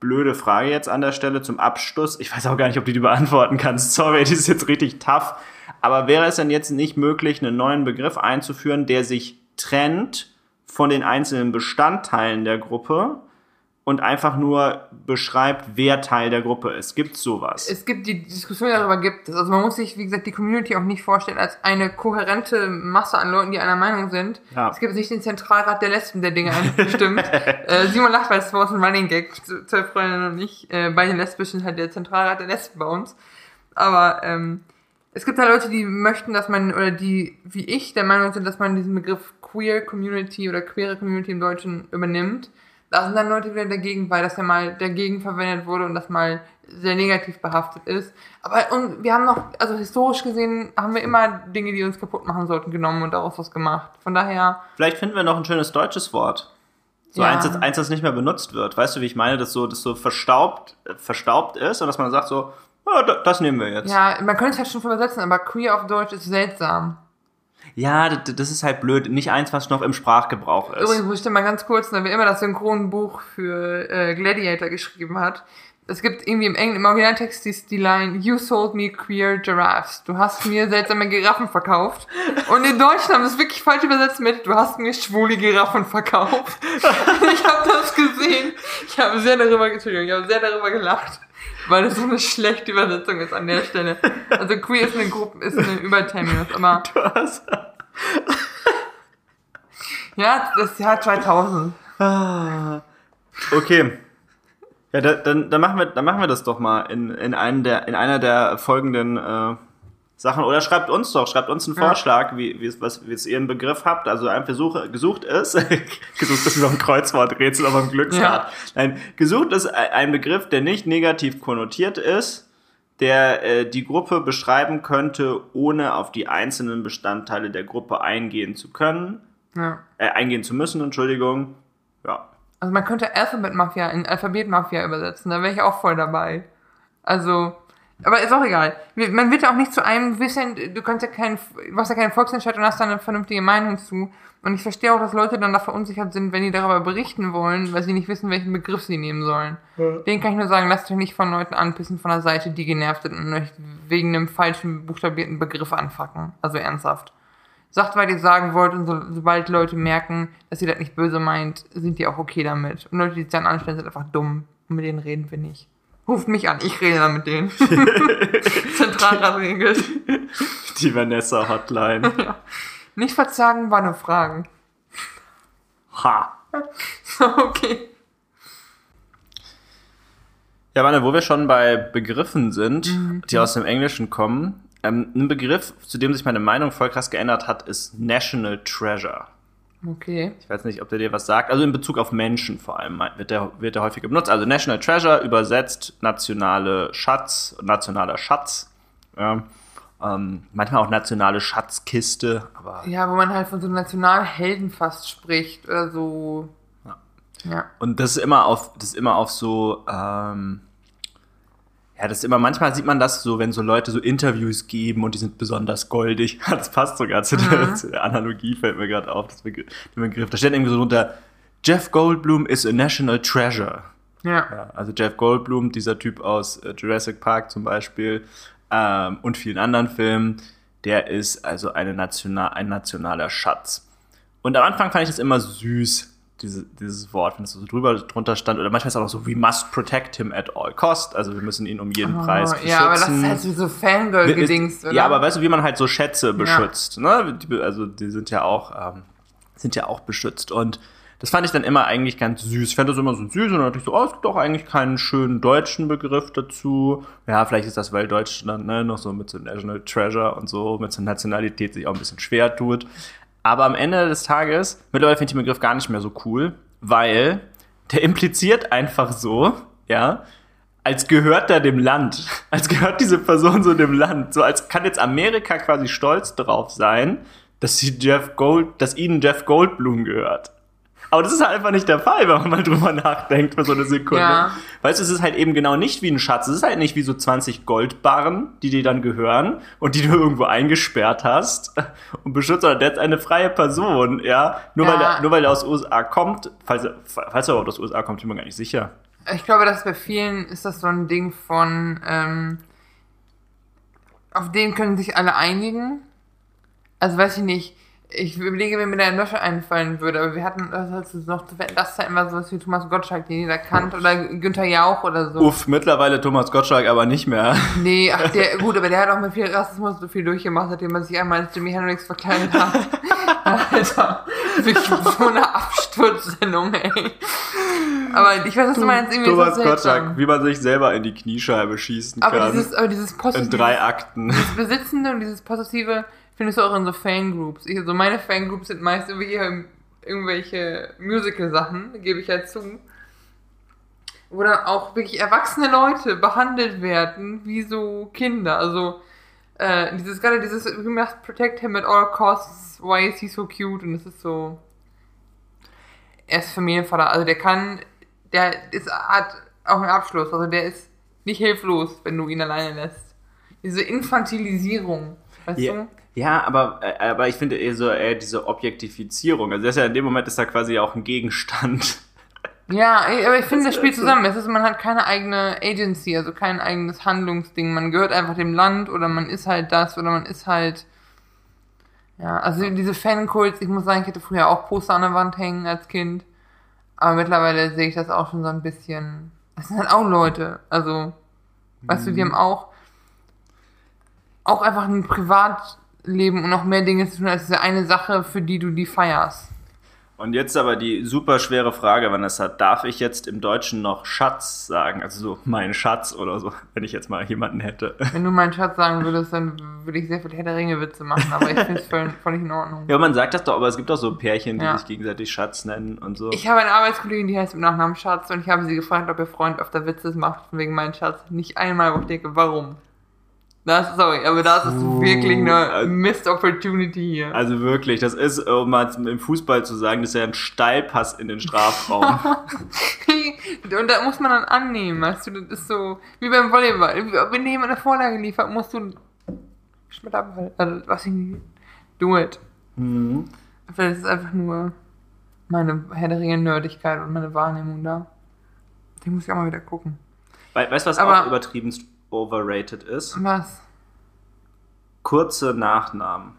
blöde Frage jetzt an der Stelle zum Abschluss. Ich weiß auch gar nicht, ob du die beantworten kannst. Sorry, die ist jetzt richtig tough. Aber wäre es denn jetzt nicht möglich, einen neuen Begriff einzuführen, der sich trennt von den einzelnen Bestandteilen der Gruppe und einfach nur beschreibt, wer Teil der Gruppe ist? Gibt sowas? es gibt die Diskussion darüber gibt es. Also man muss sich, wie gesagt, die Community auch nicht vorstellen als eine kohärente Masse an Leuten, die einer Meinung sind. Ja. Es gibt nicht den Zentralrat der Lesben, der Dinge bestimmt. äh, Simon lacht, weil es war ein Running Gag, zwölf Freundinnen und ich, äh, bei den Lesbischen halt der Zentralrat der Lesben bei uns. Aber ähm, es gibt halt Leute, die möchten, dass man, oder die, wie ich, der Meinung sind, dass man diesen Begriff Queer Community oder queere Community im Deutschen übernimmt. Da sind dann Leute wieder dagegen, weil das ja mal dagegen verwendet wurde und das mal sehr negativ behaftet ist. Aber und wir haben noch, also historisch gesehen, haben wir immer Dinge, die uns kaputt machen sollten, genommen und daraus was gemacht. Von daher, Vielleicht finden wir noch ein schönes deutsches Wort. So Ja. eins, das- eins, das nicht mehr benutzt wird. Weißt du, wie ich meine? Das so, das so verstaubt, verstaubt ist und dass man sagt so, ja, da- das nehmen wir jetzt. ja, man könnte es halt schon übersetzen, aber queer auf Deutsch ist seltsam. Ja, das, ist halt blöd. Nicht eins, was noch im Sprachgebrauch ist. Übrigens, muss ich dir mal ganz kurz, ne, wer immer das Synchronbuch für äh, Gladiator geschrieben hat, es gibt irgendwie im Englischen, im Originaltext die, die Line, You sold me queer giraffes. Du hast mir seltsame Giraffen verkauft. Und in Deutschen haben es wirklich falsch übersetzt mit, du hast mir schwule Giraffen verkauft. ich habe das gesehen. Ich habe sehr darüber, Entschuldigung, ich habe sehr darüber gelacht. Weil das so eine schlechte Übersetzung ist an der Stelle. Also queer ist eine Gruppe, ist eine Überterminus, aber Was? ja, das Jahr 2000. Ah. Okay. Ja, da, dann, dann, machen wir, dann machen wir das doch mal in, in, einen der, in einer der folgenden äh, Sachen. Oder schreibt uns doch, schreibt uns einen Ja. Vorschlag, wie, wie, es- was, wie es ihr einen Begriff habt. Also ein Versuch gesucht ist. gesucht ist noch ein Kreuzworträtsel, aber ein Glücksrad. Nein, gesucht ist ein ein Begriff, der nicht negativ konnotiert ist, der äh, die Gruppe beschreiben könnte, ohne auf die einzelnen Bestandteile der Gruppe eingehen zu können. Ja. Äh, eingehen zu müssen, Entschuldigung. Ja. Also man könnte Alphabet Mafia in Alphabet Mafia übersetzen, da wäre ich auch voll dabei. Also, aber ist auch egal. Man wird ja auch nicht zu einem Wissen, du kannst ja keinen, du hast ja keinen Volksentscheid und hast da eine vernünftige Meinung zu. Und ich verstehe auch, dass Leute dann da verunsichert sind, wenn die darüber berichten wollen, weil sie nicht wissen, welchen Begriff sie nehmen sollen. Den kann ich nur sagen, lasst euch nicht von Leuten anpissen von der Seite, die genervt sind und euch wegen einem falschen buchstabierten Begriff anfacken. Also ernsthaft. Sagt, was ihr sagen wollt und so, sobald Leute merken, dass ihr das nicht böse meint, sind die auch okay damit. Und Leute, die sich dann anstellen, sind einfach dumm. Und mit denen reden wir nicht. Ruft mich an, ich rede dann mit denen. Zentralrat regelt. Die Vanessa Hotline. Nicht verzagen, Wanne fragen. Ha. okay. Ja, Wanne, wo wir schon bei Begriffen sind, Mhm. die aus dem Englischen kommen. Ähm, ein Begriff, zu dem sich meine Meinung voll krass geändert hat, ist National Treasure. Okay. Ich weiß nicht, ob der dir was sagt. Also in Bezug auf Menschen vor allem wird der, wird der häufiger benutzt. Also National Treasure übersetzt nationale Schatz, nationaler Schatz. Ja. Ähm, manchmal auch nationale Schatzkiste, aber Ja, wo man halt von so Nationalhelden fast spricht oder so. Ja. Ja. Und das ist immer auf, das ist immer auf so, ähm, ja, das ist immer, manchmal sieht man das so, wenn so Leute so Interviews geben und die sind besonders goldig. Das passt sogar zu, der, zu der Analogie, fällt mir gerade auf, das Begriff, der Begriff. Da steht irgendwie so drunter, Jeff Goldblum is a national treasure. Ja. Ja, also Jeff Goldblum, dieser Typ aus äh, Jurassic Park zum Beispiel ähm, und vielen anderen Filmen, der ist also eine national, ein nationaler Schatz. Und am Anfang fand ich das immer süß, diese, dieses Wort, wenn es so drüber drunter stand. Oder manchmal ist es auch noch so, we must protect him at all cost. Also wir müssen ihn um jeden Preis Oh, beschützen. ja, aber das ist halt so Fangirl-Gedings, oder? Ja, aber weißt du, wie man halt so Schätze beschützt, ne? Die, also die sind ja auch, ähm, sind ja auch beschützt. Und Das fand ich dann immer eigentlich ganz süß. Ich fand das immer so süß und dann dachte ich so, oh, es gibt auch eigentlich keinen schönen deutschen Begriff dazu. Ja, vielleicht ist das, weil Deutschland ne, noch so mit so National Treasure und so, mit so Nationalität sich auch ein bisschen schwer tut. Aber am Ende des Tages, mittlerweile finde ich den Begriff gar nicht mehr so cool, weil der impliziert einfach so, ja, als gehört er dem Land, als gehört diese Person so dem Land, so als kann jetzt Amerika quasi stolz drauf sein, dass sie Jeff Gold, dass ihnen Jeff Goldblum gehört. Aber das ist halt einfach nicht der Fall, wenn man mal drüber nachdenkt für so eine Sekunde. Ja. Weißt du, es ist halt eben genau nicht wie ein Schatz. Es ist halt nicht wie so 20 Goldbarren, die dir dann gehören und die du irgendwo eingesperrt hast und beschützt, sondern der ist eine freie Person, ja. Nur, ja. Weil, er, nur weil er aus USA kommt, falls, falls er überhaupt aus USA kommt, bin ich mir gar nicht sicher. Ich glaube, dass bei vielen ist das so ein Ding von, ähm, auf den können sich alle einigen. Also weiß ich nicht, ich überlege, wenn mir da Lösche einfallen würde, aber wir hatten das noch zu das Zeit immer sowas wie Thomas Gottschalk, den jeder kannt, oder Günther Jauch oder so. Uff, mittlerweile Thomas Gottschalk aber nicht mehr. Nee, ach, der, gut, aber der hat auch mit viel Rassismus so viel durchgemacht, seitdem man sich einmal als Jimi Hendrix verkleidet hat. Alter, so eine Absturzsendung, ey. Aber ich weiß, was du meinst. Irgendwie Thomas Gottschalk, wie man sich selber in die Kniescheibe schießen aber kann. Dieses, aber dieses Positive. In drei Akten. Dieses Besitzende und dieses Positive findest du auch in so Fangroups. Ich, also meine Fangroups sind meist irgendwelche, irgendwelche Musical-Sachen, gebe ich ja zu. Wo dann auch wirklich erwachsene Leute behandelt werden wie so Kinder. Also äh, dieses gerade dieses We must protect him at all costs, why is he so cute? Und es ist so. Er ist Familienvater, also der kann, der ist, hat auch einen Abschluss, also der ist nicht hilflos, wenn du ihn alleine lässt. Diese Infantilisierung, weißt yeah. du? Ja, aber, äh, aber ich finde eher so eher diese Objektifizierung. Also das ist ja in dem Moment ist da quasi auch ein Gegenstand. Ja, aber ich finde, das spielt zusammen. Es ist, man hat keine eigene Agency, also kein eigenes Handlungsding. Man gehört einfach dem Land oder man ist halt das oder man ist halt. Ja, also diese Fankults, ich muss sagen, ich hätte früher auch Poster an der Wand hängen als Kind. Aber mittlerweile sehe ich das auch schon so ein bisschen. Das sind halt auch Leute. Also, weißt du, die mhm. haben auch auch einfach ein Privat Leben und noch mehr Dinge zu tun als diese eine Sache, für die du die feierst. Und jetzt aber die super schwere Frage, Vanessa, darf ich jetzt im Deutschen noch Schatz sagen? Also so mein Schatz oder so, wenn ich jetzt mal jemanden hätte. Wenn du meinen Schatz sagen würdest, dann würde ich sehr viel Herr Ringe Witze machen, aber ich finde es völlig, völlig, in Ordnung. Ja, man sagt das doch, aber es gibt auch so Pärchen, die ja. sich gegenseitig Schatz nennen und so. Ich habe eine Arbeitskollegin, die heißt mit Nachnamen Schatz und ich habe sie gefragt, ob ihr Freund öfter Witze macht wegen meinem Schatz. Nicht einmal, wo ich denke, warum? Das, sorry, aber das ist uh, wirklich eine Missed Opportunity hier. Also wirklich, das ist, um mal im Fußball zu sagen, das ist ja ein Steilpass in den Strafraum. Und da muss man dann annehmen, weißt du, das ist so, wie beim Volleyball. Wenn dir jemand eine Vorlage liefert, musst du Schmidt abhalten. Also, was ich nicht, do it. Mhm. Vielleicht ist es einfach nur meine Herr der Ringe-Nerdigkeit und meine Wahrnehmung da. Die muss ich auch mal wieder gucken. We weißt du, was aber, auch übertrieben overrated ist? Was? Kurze Nachnamen.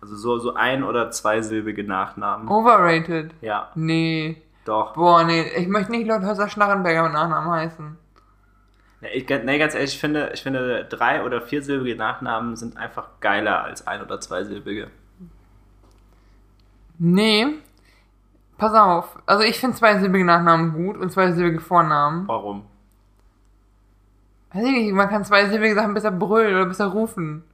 Also so, so ein- oder zweisilbige Nachnamen. Overrated? Ja. Nee. Doch. Boah, nee, ich möchte nicht Lord Schnarrenberger mit Nachnamen heißen. Nee, ich, nee, ganz ehrlich, ich finde, ich finde, drei- oder viersilbige Nachnamen sind einfach geiler als ein- oder zweisilbige. Nee. Pass auf. Also ich finde zweisilbige Nachnamen gut und zweisilbige Vornamen. Warum? Weiß ich nicht, man kann zweisilbige Sachen besser brüllen oder besser rufen.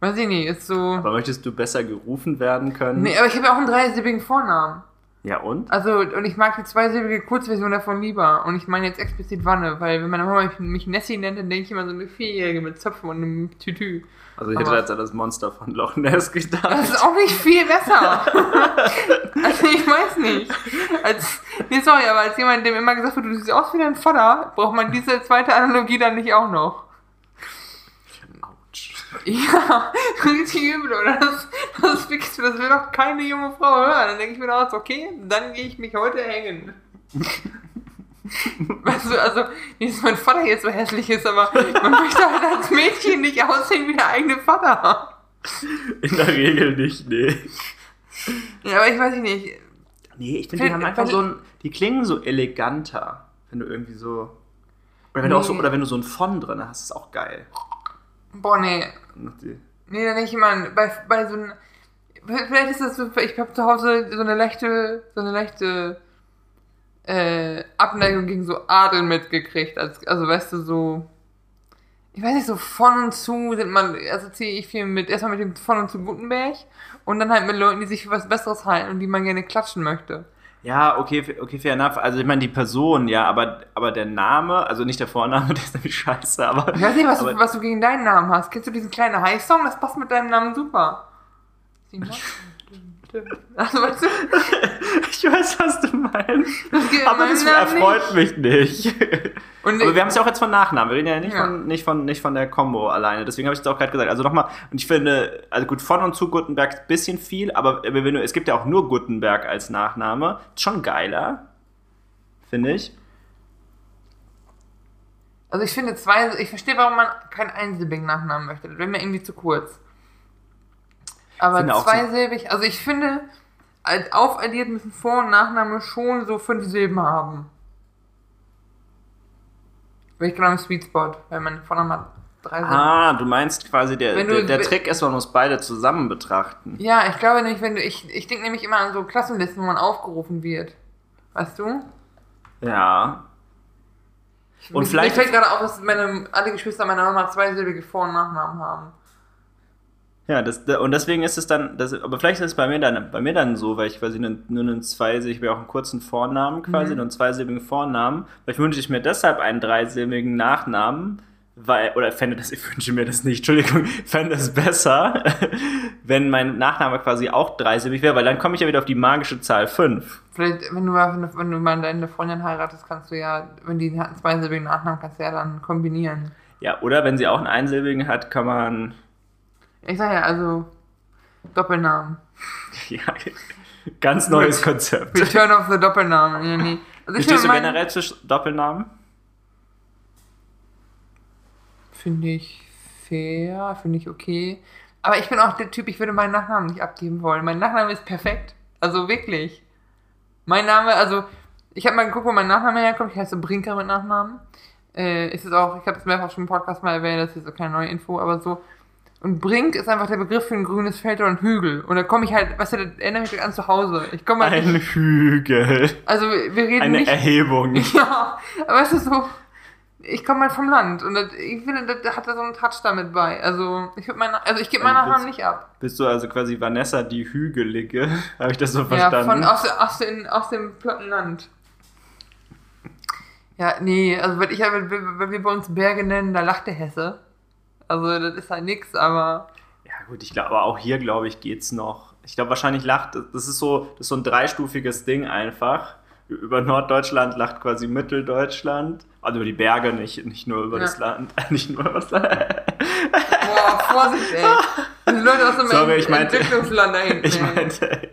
Weiß ich nicht, ist so. Aber möchtest du besser gerufen werden können? Nee, aber ich habe ja auch einen dreisilbigen Vornamen. Ja und? Also, und ich mag die zweisilbige Kurzversion davon lieber. Und ich meine jetzt explizit Wanne, weil wenn meine Mama mich Nessie nennt, dann denke ich immer so eine Vierjährige mit Zöpfen und einem Tütü. Also ich hätte jetzt an das Monster von Loch Ness gedacht. Das ist auch nicht viel besser. also ich weiß nicht. Als, nee, sorry, aber als jemand, dem immer gesagt wird, du siehst aus wie dein Vater, braucht man diese zweite Analogie dann nicht auch noch. Autsch. Ja, richtig übel, oder? Das, das, das will doch keine junge Frau hören. Dann denke ich mir auch, okay, dann gehe ich mich heute hängen. Weißt du, also, nicht, dass mein Vater jetzt so hässlich ist, aber man möchte halt als Mädchen nicht aussehen wie der eigene Vater. In der Regel nicht, nee. Ja, aber ich weiß nicht. Nee, ich finde, die haben einfach so ein, die klingen so eleganter, wenn du irgendwie so, oder wenn nee. du auch so, oder wenn du so ein Fond drin hast, ist auch geil. Boah, nee. Nee, dann nicht immer, bei, bei so einem, Vielleicht ist das so, ich habe zu Hause so eine leichte, so eine leichte äh, Abneigung gegen so Adel mitgekriegt. Also, also weißt du, so. Ich weiß nicht, so von und zu sind man, assoziiere ich viel mit, erstmal mit dem von und zu Gutenberg und dann halt mit Leuten, die sich für was Besseres halten und die man gerne klatschen möchte. Ja, okay, okay, fair enough. Also ich meine die Person, ja, aber, aber der Name, also nicht der Vorname, der ist nämlich scheiße, aber. Ich weiß nicht, was, aber, du, was du gegen deinen Namen hast. Kennst du diesen kleinen High-Song? Das passt mit deinem Namen super. Also, weißt du? Ich weiß, was du meinst. Aber das erfreut mich nicht. Und Aber wir haben es ja auch jetzt von Nachnamen. Wir reden ja nicht, Ja. Von, nicht, von, nicht von der Combo alleine. Deswegen habe ich es auch gerade gesagt. Also nochmal, und ich finde, also gut, von und zu Gutenberg ist ein bisschen viel, aber wenn du, es gibt ja auch nur Gutenberg als Nachname. Ist schon geiler. Finde ich. Also ich finde zwei, ich verstehe, warum man keinen einsilbigen Nachnamen möchte. Das wäre mir irgendwie zu kurz. Aber auch so- zweisilbig, also ich finde, als aufaddiert müssen Vor- und Nachname schon so fünf Silben haben. Wäre ich genau im Sweet Spot, weil mein Vorname hat drei Silben. Ah, du meinst quasi, der, du- der, der Trick ist, man muss beide zusammen betrachten. Ja, ich glaube nämlich, wenn du, ich, ich denke nämlich immer an so Klassenlisten, wo man aufgerufen wird. Weißt du? Ja. Und Mir- vielleicht- Mir fällt gerade auf, dass meine, alle Geschwister meiner Mama zweisilbige Vor- und Nachnamen haben. Ja, das, und deswegen ist es dann, das, aber vielleicht ist es bei mir dann, bei mir dann so, weil ich quasi nur, nur einen zweisilbigen, ich habe ja auch einen kurzen Vornamen quasi, Mhm. nur einen zweisilbigen Vornamen. Vielleicht wünsche ich mir deshalb einen dreisilbigen Nachnamen, weil, oder fände das, ich wünsche mir das nicht, Entschuldigung, fände es besser, wenn mein Nachname quasi auch dreisilbig wäre, weil dann komme ich ja wieder auf die magische Zahl 5. Vielleicht, wenn du mal, wenn du- wenn du mal deine Freundin heiratest, kannst du ja, wenn die einen zweisilbigen Nachnamen, kannst du ja dann kombinieren. Ja, oder wenn sie auch einen einsilbigen hat, kann man, Ich sag ja, also, Doppelnamen. ja, ganz neues Konzept. Return of the Doppelnamen. Nee. Also stehst du generell zu Doppelnamen? Finde ich fair, finde ich okay. Aber ich bin auch der Typ, ich würde meinen Nachnamen nicht abgeben wollen. Mein Nachname ist perfekt. Also wirklich. Mein Name, also, ich habe mal geguckt, wo mein Nachname herkommt. Ich heiße Brinker mit Nachnamen. Äh, ist es auch, ich habe es mehrfach schon im Podcast mal erwähnt, das ist so keine neue Info, aber so. Und Brink ist einfach der Begriff für ein grünes Feld oder ein Hügel. Und da komme ich halt, weißt du, das erinnert mich an zu Hause. Ich komme halt Ein nicht, Hügel. also wir reden Eine nicht. Erhebung. Ja, aber es ist so, ich komme halt vom Land und das, ich finde, das, hat da so einen Touch damit bei. Also ich würde meine, also ich gebe meinen Also das- nicht ab. Bist du also quasi Vanessa die Hügelige? Habe ich das so Ja, verstanden? von aus, aus, den, aus dem platten Land. Ja, nee, also wenn ich wenn wir bei uns Berge nennen, da lacht der Hesse. Also das ist halt nix, aber ja gut, ich glaube, aber auch hier, glaube ich, geht's noch. Ich glaube, wahrscheinlich lacht, das ist so, das ist so ein dreistufiges Ding einfach. Über Norddeutschland lacht quasi Mitteldeutschland. Also über die Berge, nicht, nicht nur über Ja. das Land. Nicht nur über das Land. boah, Vorsicht, ey. Die Leute aus dem Sorry, ich meinte- Entwicklungsland da hinten. Ich meinte,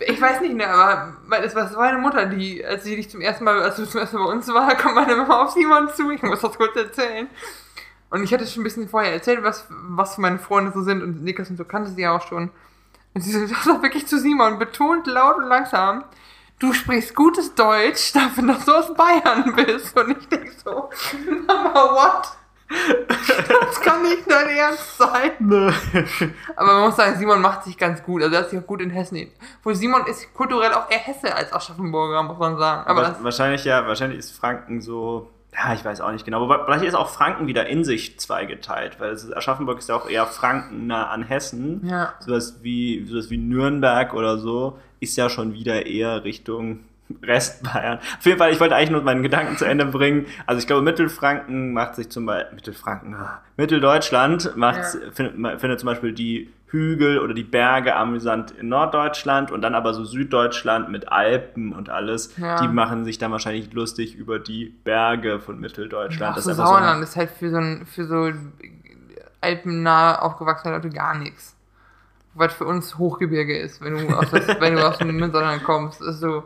Ich weiß nicht mehr, aber mein- es war es war meine Mutter, die, als sie dich zum ersten Mal, als du zum ersten Mal bei uns war, kommt meine Mama auf Simon zu. Ich muss das kurz erzählen. Und ich hatte schon ein bisschen vorher erzählt, was, was meine Freunde so sind und Niklas und so kannte sie ja auch schon. Und sie sagt wirklich zu Simon, betont laut und langsam, du sprichst gutes Deutsch, dafür, dass du aus Bayern bist. Und ich denke so, Mama, what? Das kann nicht dein Ernst sein. ne. Aber man muss sagen, Simon macht sich ganz gut. Also er hat sich auch gut in Hessen. Wo Simon ist kulturell auch eher Hesse als Aschaffenburger, muss man sagen. Aber wahrscheinlich ja, wahrscheinlich ist Franken so. Ja, ich weiß auch nicht genau. Wobei, vielleicht ist auch Franken wieder in sich zweigeteilt, weil es ist, Aschaffenburg ist ja auch eher Franken nah an Hessen. Ja. Sowas wie, sowas wie Nürnberg oder so ist ja schon wieder eher Richtung Restbayern. Auf jeden Fall, ich wollte eigentlich nur meinen Gedanken zu Ende bringen. Also ich glaube, Mittelfranken macht sich zum Beispiel, Mittelfranken, ah, Mitteldeutschland macht, Ja. findet, findet zum Beispiel die Hügel oder die Berge amüsant in Norddeutschland und dann aber so Süddeutschland mit Alpen und alles, Ja. die machen sich dann wahrscheinlich lustig über die Berge von Mitteldeutschland. Ach, Das so ist so Sauerland eine- ist halt für so, ein, für so alpennah aufgewachsene Leute gar nichts. Was für uns Hochgebirge ist, wenn du aus, das, wenn du aus dem Münsterland kommst. Ist so.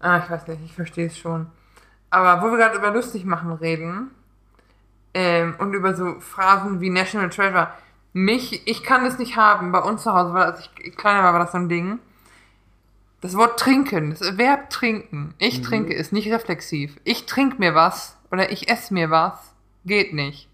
Ah, ich weiß nicht, ich verstehe es schon. Aber wo wir gerade über lustig machen reden ähm, und über so Phrasen wie National Treasure, mich, ich kann das nicht haben. Bei uns zu Hause, weil als ich kleiner war, war das so ein Ding. Das Wort trinken, das Verb trinken. Ich trinke ist nicht reflexiv. Ich trinke mir was oder ich esse mir was, geht nicht.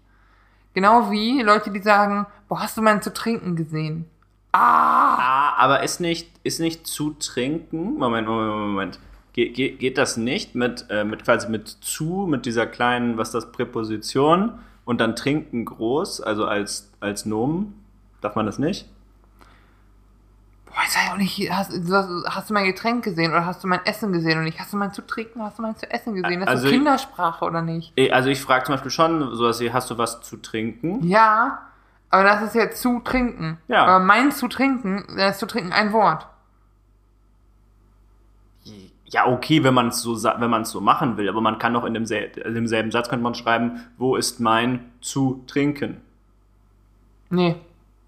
Genau wie Leute, die sagen, boah, hast du meinen zu trinken gesehen? Ah, aber ist nicht, ist nicht zu trinken. Moment, Moment, Moment. Ge ge geht das nicht mit, äh, mit quasi mit zu, mit dieser kleinen, was ist das, Präposition und dann trinken groß, also als, als Nomen? Darf man das nicht? Boah, ich sag auch nicht, hast, du- hast du mein Getränk gesehen oder hast du mein Essen gesehen und nicht? Hast du mein zu trinken, hast du mein zu essen gesehen? Das ist Also so ich- Kindersprache oder nicht? Eh, Also ich frage zum Beispiel schon sowas wie, hast du was zu trinken? Ja, aber das ist ja zu trinken. Ja. Aber mein zu trinken, da ist zu trinken ein Wort. Ja, okay, wenn man es so, wenn man es so machen will, aber man kann doch in demsel in demselben Satz könnte man schreiben, wo ist mein zu trinken? Nee.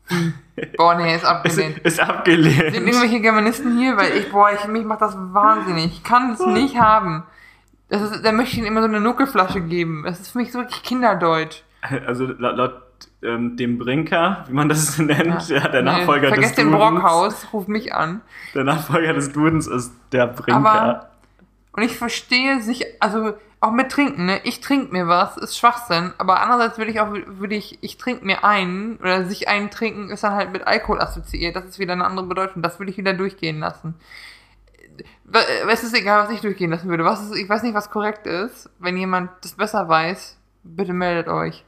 Boah, nee, ist Ist, abgelehnt. ist Sind abgelehnt. irgendwelche Germanisten hier? Weil ich, boah, ich, mich macht das wahnsinnig. Ich kann es nicht haben. Das ist, da möchte ich ihnen immer so eine Nuckelflasche geben. Das ist für mich so wirklich Kinderdeutsch. Also laut, laut ähm, dem Brinker, wie man das nennt, ja, der Nee, Nachfolger Vergesst des den Dudens. Brockhaus, ruf mich an. Der Nachfolger des Dudens ist der Brinker. Aber- Und ich verstehe sich, also auch mit Trinken, ne? Ich trinke mir was, ist Schwachsinn, aber andererseits würde ich auch, würde ich, ich trinke mir einen, oder sich einen trinken ist dann halt mit Alkohol assoziiert. Das ist wieder eine andere Bedeutung. Das würde ich wieder durchgehen lassen. Es ist egal, was ich durchgehen lassen würde. Was ist, ich weiß nicht, was korrekt ist. Wenn jemand das besser weiß, bitte meldet euch.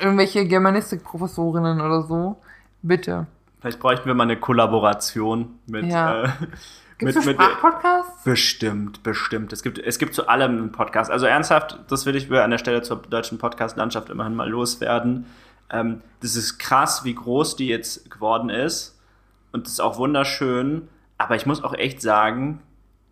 Irgendwelche Germanistik-Professorinnen oder so, bitte. Vielleicht bräuchten wir mal eine Kollaboration mit. Ja. Äh, mit, es mit Sprachpodcasts? Bestimmt, bestimmt. Es gibt, es gibt zu allem einen Podcast. Also ernsthaft, das will ich an der Stelle zur deutschen Podcast-Landschaft immerhin mal loswerden. Ähm, das ist krass, wie groß die jetzt geworden ist. Und das ist auch wunderschön. Aber ich muss auch echt sagen,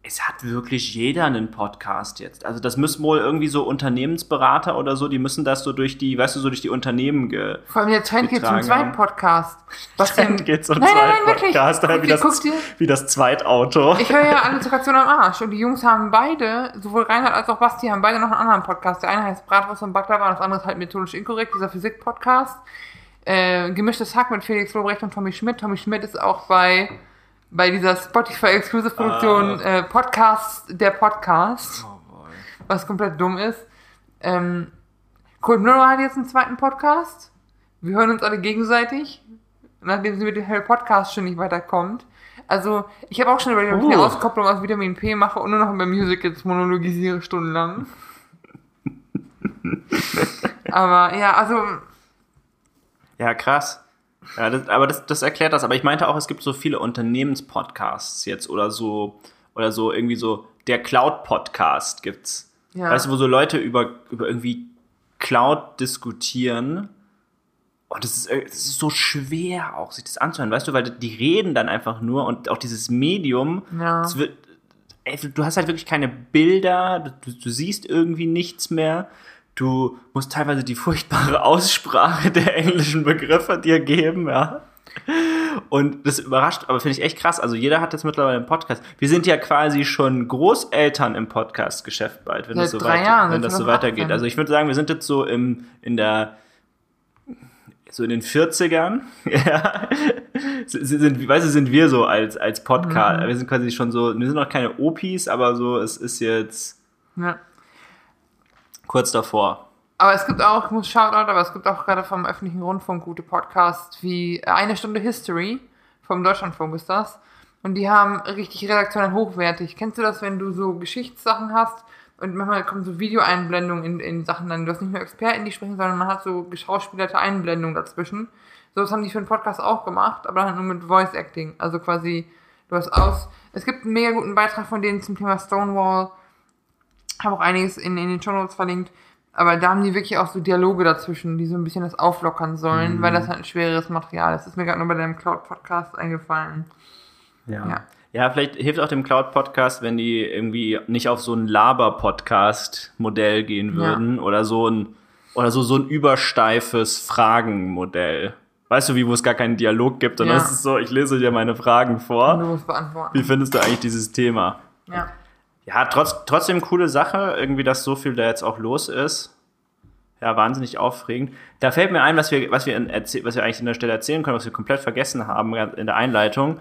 es hat wirklich jeder einen Podcast jetzt. Also das müssen wohl irgendwie so Unternehmensberater oder so, die müssen das so durch die, weißt du, so durch die Unternehmen ge Vor allem der Trend geht zum zweiten. Podcast. Was denn? Trend geht zum nein, nein, nein, zweiten wirklich. Podcast, Guck wie, das, dir. wie das Zweitauto. Ich höre ja Alliteration am Arsch. Und die Jungs haben beide, sowohl Reinhard als auch Basti, haben beide noch einen anderen Podcast. Der eine heißt Bratwurst und Baklava und das andere ist halt methodisch inkorrekt, dieser Physik-Podcast. Äh, gemischtes Hack mit Felix Lobrecht und Tommy Schmidt. Tommy Schmidt ist auch bei, bei dieser Spotify-Exclusive-Produktion Ah. äh, Podcast, der Podcast, Oh was komplett dumm ist. Ähm, Cold Mirror hat jetzt einen zweiten Podcast. Wir hören uns alle gegenseitig, nachdem sie mit dem Hell Podcast schon nicht weiterkommt. Also, ich habe auch schon überlegt, ob ich eine Uh. Auskopplung aus Vitamin P mache und nur noch über Musicals monologisiere stundenlang. Aber ja, also, Ja, krass. Ja, das, aber das, das erklärt das. Aber ich meinte auch, es gibt so viele Unternehmenspodcasts jetzt oder so, oder so irgendwie so, der Cloud-Podcast gibt's. Ja. Weißt du, wo so Leute über, über irgendwie Cloud diskutieren. Und das ist, das ist so schwer auch, sich das anzuhören, weißt du, weil die reden dann einfach nur und auch dieses Medium, Ja. wird, ey, du hast halt wirklich keine Bilder, du, du siehst irgendwie nichts mehr. Du musst teilweise die furchtbare Aussprache der englischen Begriffe dir geben, ja. Und das überrascht, aber finde ich echt krass. Also jeder hat jetzt mittlerweile einen Podcast. Wir sind ja quasi schon Großeltern im Podcast-Geschäft bald, wenn Seit das so, weit, Jahren, wenn das so 2018. weitergeht. Also ich würde sagen, wir sind jetzt so im, in der so in den 40ern, ja, sind, weißt du, sind wir so als, als Podcast, Mhm. wir sind quasi schon so, wir sind noch keine Opis, aber so, es ist jetzt ja. Kurz davor. Aber es gibt auch, ich muss Shoutout, aber es gibt auch gerade vom öffentlichen Rundfunk gute Podcasts wie äh, Eine Stunde History vom Deutschlandfunk ist das. Und die haben richtig redaktionell hochwertig. Kennst du das, wenn du so Geschichtssachen hast und manchmal kommen so Videoeinblendungen in, in Sachen dann, du hast nicht nur Experten, die sprechen, sondern man hat so geschauspielerte Einblendungen dazwischen. So was haben die für einen Podcast auch gemacht, aber halt nur mit Voice Acting. Also quasi, du hast aus. Es gibt einen mega guten Beitrag von denen zum Thema Stonewall. Habe auch einiges in, in den Show Notes verlinkt. Aber da haben die wirklich auch so Dialoge dazwischen, die so ein bisschen das auflockern sollen, weil das halt ein schwereres Material ist. Das ist mir gerade nur bei deinem Cloud-Podcast eingefallen. Ja. Ja. ja. vielleicht hilft auch dem Cloud-Podcast, wenn die irgendwie nicht auf so ein Laber-Podcast-Modell gehen würden oder so ein oder so, so ein übersteifes Fragenmodell. Weißt du, wie wo es gar keinen Dialog gibt und Ja. das ist so, ich lese dir meine Fragen vor. Und du musst beantworten. Wie findest du eigentlich dieses Thema? Ja. Ja, trotz, trotzdem coole Sache, irgendwie, dass so viel da jetzt auch los ist. Ja, wahnsinnig aufregend. Da fällt mir ein, was wir, was wir, was wir eigentlich an der Stelle erzählen können, was wir komplett vergessen haben in der Einleitung.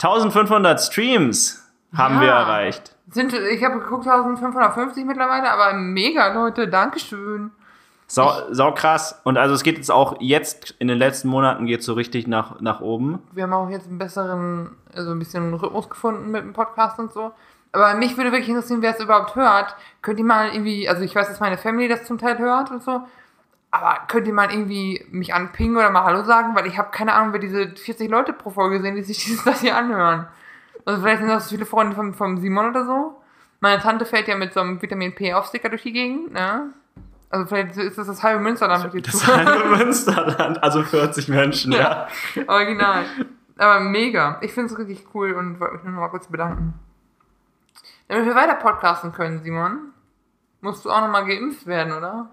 1500 Streams haben Ja. wir erreicht. Sind, ich habe geguckt, 1550 mittlerweile, aber mega, Leute, Dankeschön. Sau, sau krass. Und also es geht jetzt auch jetzt, in den letzten Monaten geht es so richtig nach, nach oben. Wir haben auch jetzt einen besseren, also ein bisschen Rhythmus gefunden mit dem Podcast und so. Aber mich würde wirklich interessieren, wer es überhaupt hört. Könnt ihr mal irgendwie, also ich weiß, dass meine Family das zum Teil hört und so. Aber könnt ihr mal irgendwie mich anpingen oder mal Hallo sagen? Weil ich habe keine Ahnung, wer diese 40 Leute pro Folge sehen, die sich dieses, das hier anhören. Also vielleicht sind das viele Freunde vom, vom Simon oder so. Meine Tante fällt ja mit so einem Vitamin P-Aufsticker durch die Gegend, ne? Also vielleicht ist das das halbe Münsterland mit dir Das halbe Münsterland, also 40 Menschen, ja. ja. Original. Aber mega. Ich finde es richtig cool und wollte mich nur noch mal kurz bedanken. Damit wir weiter podcasten können, Simon, musst du auch noch mal geimpft werden, oder?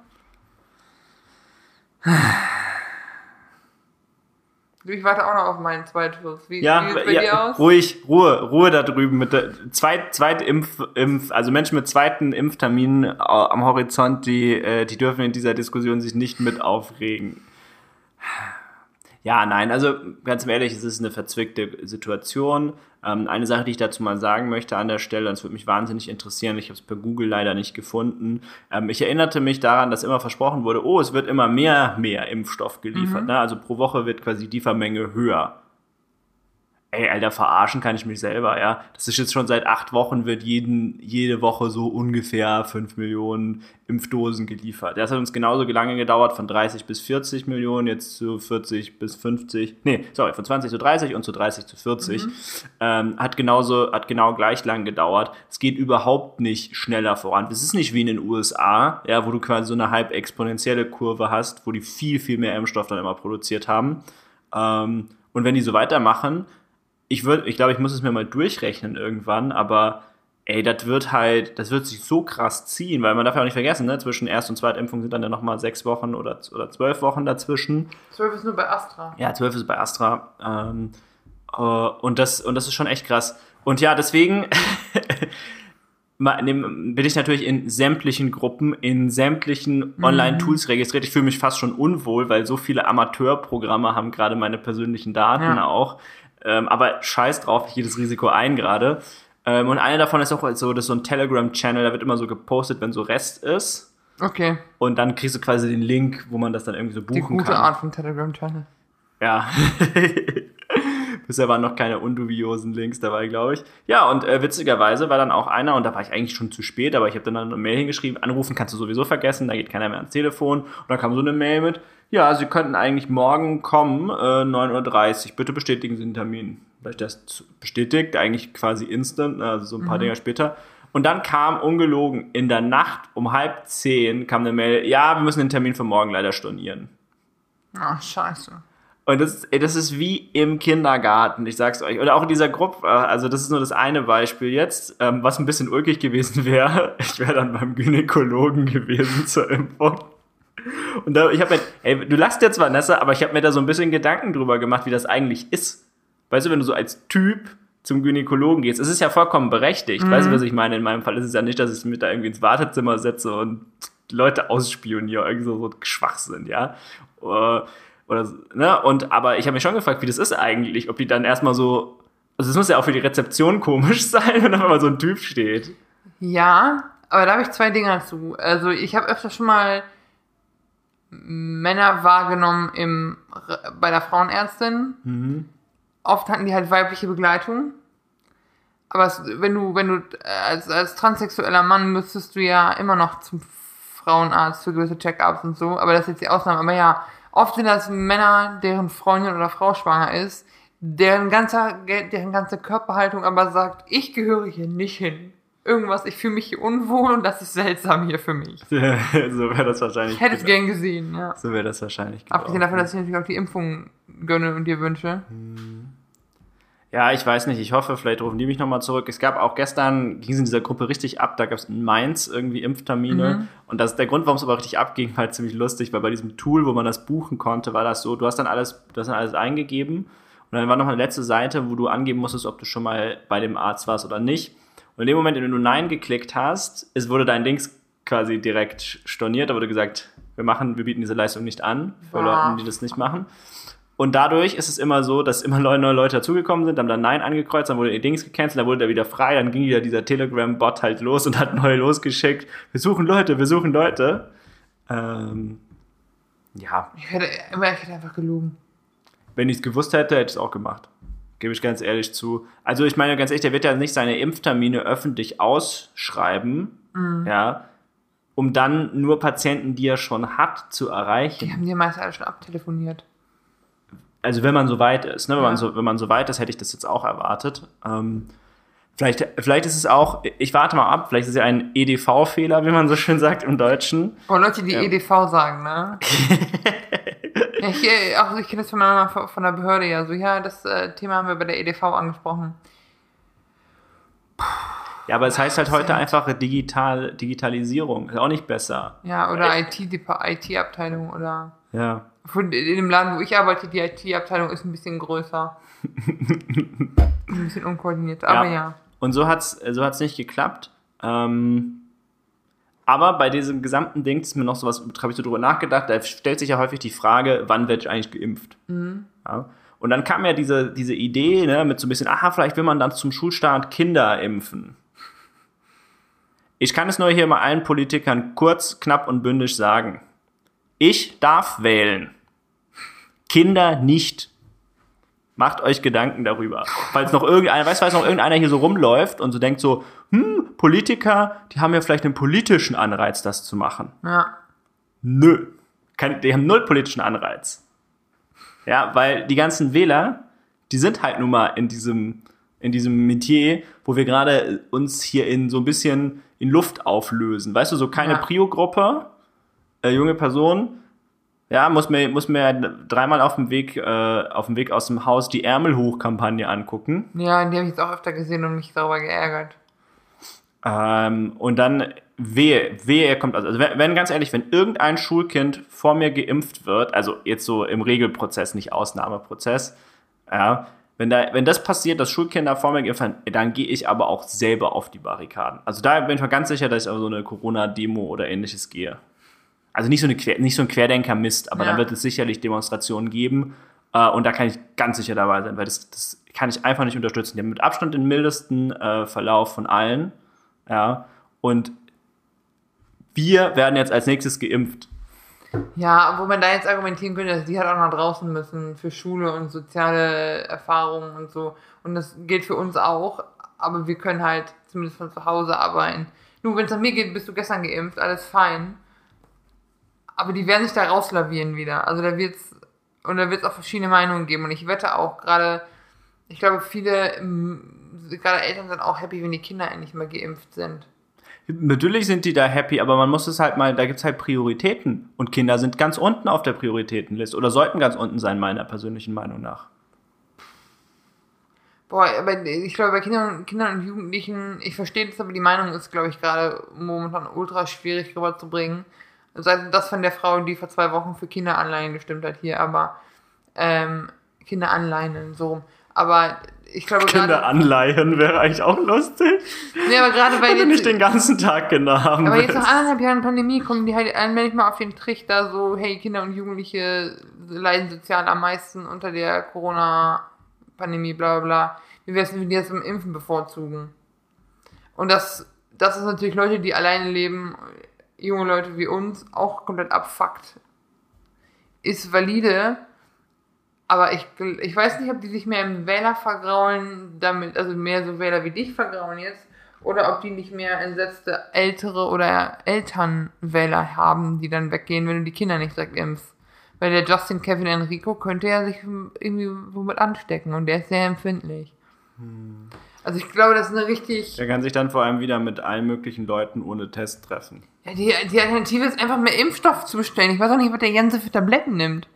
Ich warte auch noch auf meinen Zweitschutz. Wie, ja, wie bei dir ja, aus? ruhig, Ruhe, Ruhe da drüben mit der zweit, zweit Impf, Impf, also Menschen mit zweiten Impfterminen äh, am Horizont, die, äh, die dürfen in dieser Diskussion sich nicht mit aufregen. Ja, nein, also ganz ehrlich, es ist eine verzwickte Situation. Ähm, eine Sache, die ich dazu mal sagen möchte an der Stelle, und es würde mich wahnsinnig interessieren, ich habe es per Google leider nicht gefunden. Ähm, ich erinnerte mich daran, dass immer versprochen wurde, oh, es wird immer mehr, mehr Impfstoff geliefert. Mhm. Ne? Also pro Woche wird quasi die Vermenge höher. Ey, Alter, verarschen kann ich mich selber, ja. Das ist jetzt schon seit acht Wochen, wird jeden, jede Woche so ungefähr fünf Millionen Impfdosen geliefert. Das hat uns genauso lange gedauert, von 30 bis 40 Millionen, jetzt zu 40 bis 50, nee, sorry, von 20 zu 30 und zu 30 zu 40. Mhm. Ähm, hat genauso, hat genau gleich lang gedauert. Es geht überhaupt nicht schneller voran. Es ist nicht wie in den USA, ja, wo du quasi so eine halb exponentielle Kurve hast, wo die viel, viel mehr Impfstoff dann immer produziert haben. Ähm, und wenn die so weitermachen, ich würde, ich glaube, ich muss es mir mal durchrechnen irgendwann, aber ey, das wird halt, das wird sich so krass ziehen, weil man darf ja auch nicht vergessen, ne, zwischen Erst- und Zweitimpfung sind dann ja nochmal sechs Wochen oder, oder zwölf Wochen dazwischen. Zwölf ist nur bei Astra. Ja, zwölf ist bei Astra. Ähm, äh, und, das, und das ist schon echt krass. Und ja, deswegen bin ich natürlich in sämtlichen Gruppen, in sämtlichen Online-Tools registriert. Ich fühle mich fast schon unwohl, weil so viele Amateurprogramme haben gerade meine persönlichen Daten Ja. auch. Ähm, aber scheiß drauf, ich gehe das Risiko ein gerade. Ähm, und eine davon ist auch so, das ist so ein Telegram-Channel, da wird immer so gepostet, wenn so Rest ist. Okay. Und dann kriegst du quasi den Link, wo man das dann irgendwie so buchen Die gute kann. Art von Telegram-Channel. Ja. Bisher waren noch keine undubiosen Links dabei, glaube ich. Ja, und äh, witzigerweise war dann auch einer, und da war ich eigentlich schon zu spät, aber ich habe dann eine Mail hingeschrieben, anrufen kannst du sowieso vergessen, da geht keiner mehr ans Telefon. Und dann kam so eine Mail mit, ja, Sie könnten eigentlich morgen kommen, äh, 9.30 Uhr, bitte bestätigen Sie den Termin. Weil ich das bestätigt, eigentlich quasi instant, ne, also so ein paar Dinger später. Und dann kam ungelogen in der Nacht um halb zehn kam eine Mail, ja, wir müssen den Termin für morgen leider stornieren. Ach, scheiße. Und das, das ist wie im Kindergarten, ich sag's euch. Oder auch in dieser Gruppe, äh, also das ist nur das eine Beispiel jetzt, ähm, was ein bisschen ulkig gewesen wäre. Ich wäre dann beim Gynäkologen gewesen zur Impfung. Und da, ich habe mir, ey, du lachst jetzt, Vanessa, aber ich habe mir da so ein bisschen Gedanken drüber gemacht, wie das eigentlich ist. Weißt du, wenn du so als Typ zum Gynäkologen gehst, es ist ja vollkommen berechtigt. Weißt du, was ich meine? In meinem Fall ist es ja nicht, dass ich mich da irgendwie ins Wartezimmer setze und Leute ausspioniere, irgendwie so, so Schwachsinn, ja. Äh, oder ne? Und aber ich habe mich schon gefragt, wie das ist eigentlich, ob die dann erstmal so. Also es muss ja auch für die Rezeption komisch sein, wenn da mal so ein Typ steht. Ja, aber da habe ich zwei Dinge dazu. Also ich habe öfter schon mal Männer wahrgenommen im, bei der Frauenärztin. Oft hatten die halt weibliche Begleitung. Aber es, wenn du, wenn du äh, als, als transsexueller Mann müsstest du ja immer noch zum Frauenarzt für gewisse Check-ups und so. Aber das ist jetzt die Ausnahme. Aber ja, oft sind das Männer, deren Freundin oder Frau schwanger ist, deren ganzer, deren ganze Körperhaltung aber sagt, ich gehöre hier nicht hin. Irgendwas, ich fühle mich hier unwohl und das ist seltsam hier für mich. so wäre das wahrscheinlich. Ich hätte es gern gesehen, ja. So wäre das wahrscheinlich. Abgesehen davon, dass ich natürlich auch die Impfung gönne und dir wünsche. Ja, ich weiß nicht. Ich hoffe, vielleicht rufen die mich nochmal zurück. Es gab auch gestern, ging es in dieser Gruppe richtig ab. Da gab es in Mainz irgendwie Impftermine. Und das ist der Grund, warum es aber richtig abging, war halt ziemlich lustig, weil bei diesem Tool, wo man das buchen konnte, war das so, du hast dann alles, du hast dann alles eingegeben. Und dann war noch eine letzte Seite, wo du angeben musstest, ob du schon mal bei dem Arzt warst oder nicht. Und in dem Moment, in dem du Nein geklickt hast, es wurde dein Dings quasi direkt storniert. Da wurde gesagt, wir machen, wir bieten diese Leistung nicht an für Ah. Leute, die das nicht machen. Und dadurch ist es immer so, dass immer neue, neue Leute dazugekommen sind, haben dann Nein angekreuzt, dann wurde ihr Dings gecancelt, dann wurde er wieder frei, dann ging wieder dieser Telegram-Bot halt los und hat neue losgeschickt. Wir suchen Leute, wir suchen Leute. Ähm, ja. Ich hätte, ich hätte einfach gelogen. Wenn ich es gewusst hätte, hätte ich es auch gemacht. Gebe ich ganz ehrlich zu. Also ich meine ganz ehrlich, der wird ja nicht seine Impftermine öffentlich ausschreiben, mhm. ja, um dann nur Patienten, die er schon hat, zu erreichen. Die haben die meist alle schon abtelefoniert. Also wenn man so weit ist, ne? wenn, ja. man so, wenn man so weit ist, hätte ich das jetzt auch erwartet. Ähm, vielleicht, vielleicht ist es auch, ich warte mal ab, vielleicht ist es ja ein EDV-Fehler, wie man so schön sagt im Deutschen. Oh, Leute, die ja. EDV sagen, ne? Ja, ich, äh, auch, ich kenne das von, meiner, von der Behörde ja so. Ja, das äh, Thema haben wir bei der EDV angesprochen. Ja, aber es heißt halt heute einfach Digital, Digitalisierung. Ist auch nicht besser. Ja, oder IT-Abteilung IT oder. Ja. In dem Laden, wo ich arbeite, die IT-Abteilung ist ein bisschen größer. ein bisschen unkoordiniert, aber ja. ja. Und so hat es so hat's nicht geklappt. Ähm, aber bei diesem gesamten Ding ist mir noch so was, habe ich so drüber nachgedacht, da stellt sich ja häufig die Frage, wann werde ich eigentlich geimpft? Mhm. Ja. Und dann kam ja diese, diese Idee ne, mit so ein bisschen, aha, vielleicht will man dann zum Schulstart Kinder impfen. Ich kann es nur hier mal allen Politikern kurz, knapp und bündig sagen. Ich darf wählen. Kinder nicht. Macht euch Gedanken darüber. Falls noch irgendeiner, weißt du, noch irgendeiner hier so rumläuft und so denkt so, hm, Politiker, die haben ja vielleicht einen politischen Anreiz, das zu machen. Ja. Nö. Kein, die haben null politischen Anreiz. Ja, weil die ganzen Wähler, die sind halt nun mal in diesem, in diesem Metier, wo wir gerade uns hier in so ein bisschen in Luft auflösen. Weißt du, so keine ja. Prio-Gruppe, äh, junge Person, ja, muss mir, muss mir dreimal auf dem Weg, äh, auf dem Weg aus dem Haus die Ärmel hoch-Kampagne angucken. Ja, die habe ich jetzt auch öfter gesehen und mich darüber geärgert. Ähm, und dann wehe, wehe, er kommt, also wenn, wenn, ganz ehrlich, wenn irgendein Schulkind vor mir geimpft wird, also jetzt so im Regelprozess, nicht Ausnahmeprozess, ja, wenn, da, wenn das passiert, dass Schulkinder vor mir geimpft werden, dann gehe ich aber auch selber auf die Barrikaden. Also da bin ich mir ganz sicher, dass ich auf so eine Corona-Demo oder ähnliches gehe also nicht so, eine Quer, nicht so ein Querdenker-Mist, aber ja. dann wird es sicherlich Demonstrationen geben. Äh, und da kann ich ganz sicher dabei sein, weil das, das kann ich einfach nicht unterstützen. Die haben mit Abstand den mildesten äh, Verlauf von allen. Ja. Und wir werden jetzt als nächstes geimpft. Ja, wo man da jetzt argumentieren könnte, dass die halt auch nach draußen müssen für Schule und soziale Erfahrungen und so. Und das gilt für uns auch, aber wir können halt zumindest von zu Hause arbeiten. Nur wenn es nach mir geht, bist du gestern geimpft, alles fein. Aber die werden sich da rauslavieren wieder. Also da wird's, und da wird es auch verschiedene Meinungen geben. Und ich wette auch gerade, ich glaube, viele, gerade Eltern sind auch happy, wenn die Kinder endlich mal geimpft sind. Natürlich sind die da happy, aber man muss es halt mal, da gibt es halt Prioritäten. Und Kinder sind ganz unten auf der Prioritätenliste oder sollten ganz unten sein, meiner persönlichen Meinung nach. Boah, aber ich glaube, bei Kindern, Kindern und Jugendlichen, ich verstehe das, aber die Meinung ist, glaube ich, gerade momentan ultra schwierig rüberzubringen. Also das von der Frau, die vor zwei Wochen für Kinderanleihen gestimmt hat hier, aber ähm, Kinderanleihen, so rum. Aber ich glaube Kinderanleihen wäre eigentlich auch lustig. Nee, aber gerade weil jetzt, nicht den ganzen Tag haben Aber jetzt nach anderthalb Jahren Pandemie kommen die halt allmählich mal auf den Trichter, so, hey, Kinder und Jugendliche leiden sozial am meisten unter der Corona-Pandemie, bla bla bla. Wie wäre es, wenn die das im Impfen bevorzugen? Und das, das ist natürlich Leute, die alleine leben, junge Leute wie uns auch komplett abfuckt, ist valide. Aber ich, ich weiß nicht, ob die sich mehr im Wähler vergraulen, damit, also mehr so Wähler wie dich vergraulen jetzt, oder ob die nicht mehr entsetzte ältere oder Elternwähler haben, die dann weggehen, wenn du die Kinder nicht direkt impfst. Weil der Justin Kevin Enrico könnte ja sich irgendwie womit anstecken und der ist sehr empfindlich. Hm. Also ich glaube, das ist eine richtig. Der kann sich dann vor allem wieder mit allen möglichen Leuten ohne Test treffen. Ja, die, die Alternative ist einfach mehr Impfstoff zu bestellen. Ich weiß auch nicht, was der Janse für Tabletten nimmt.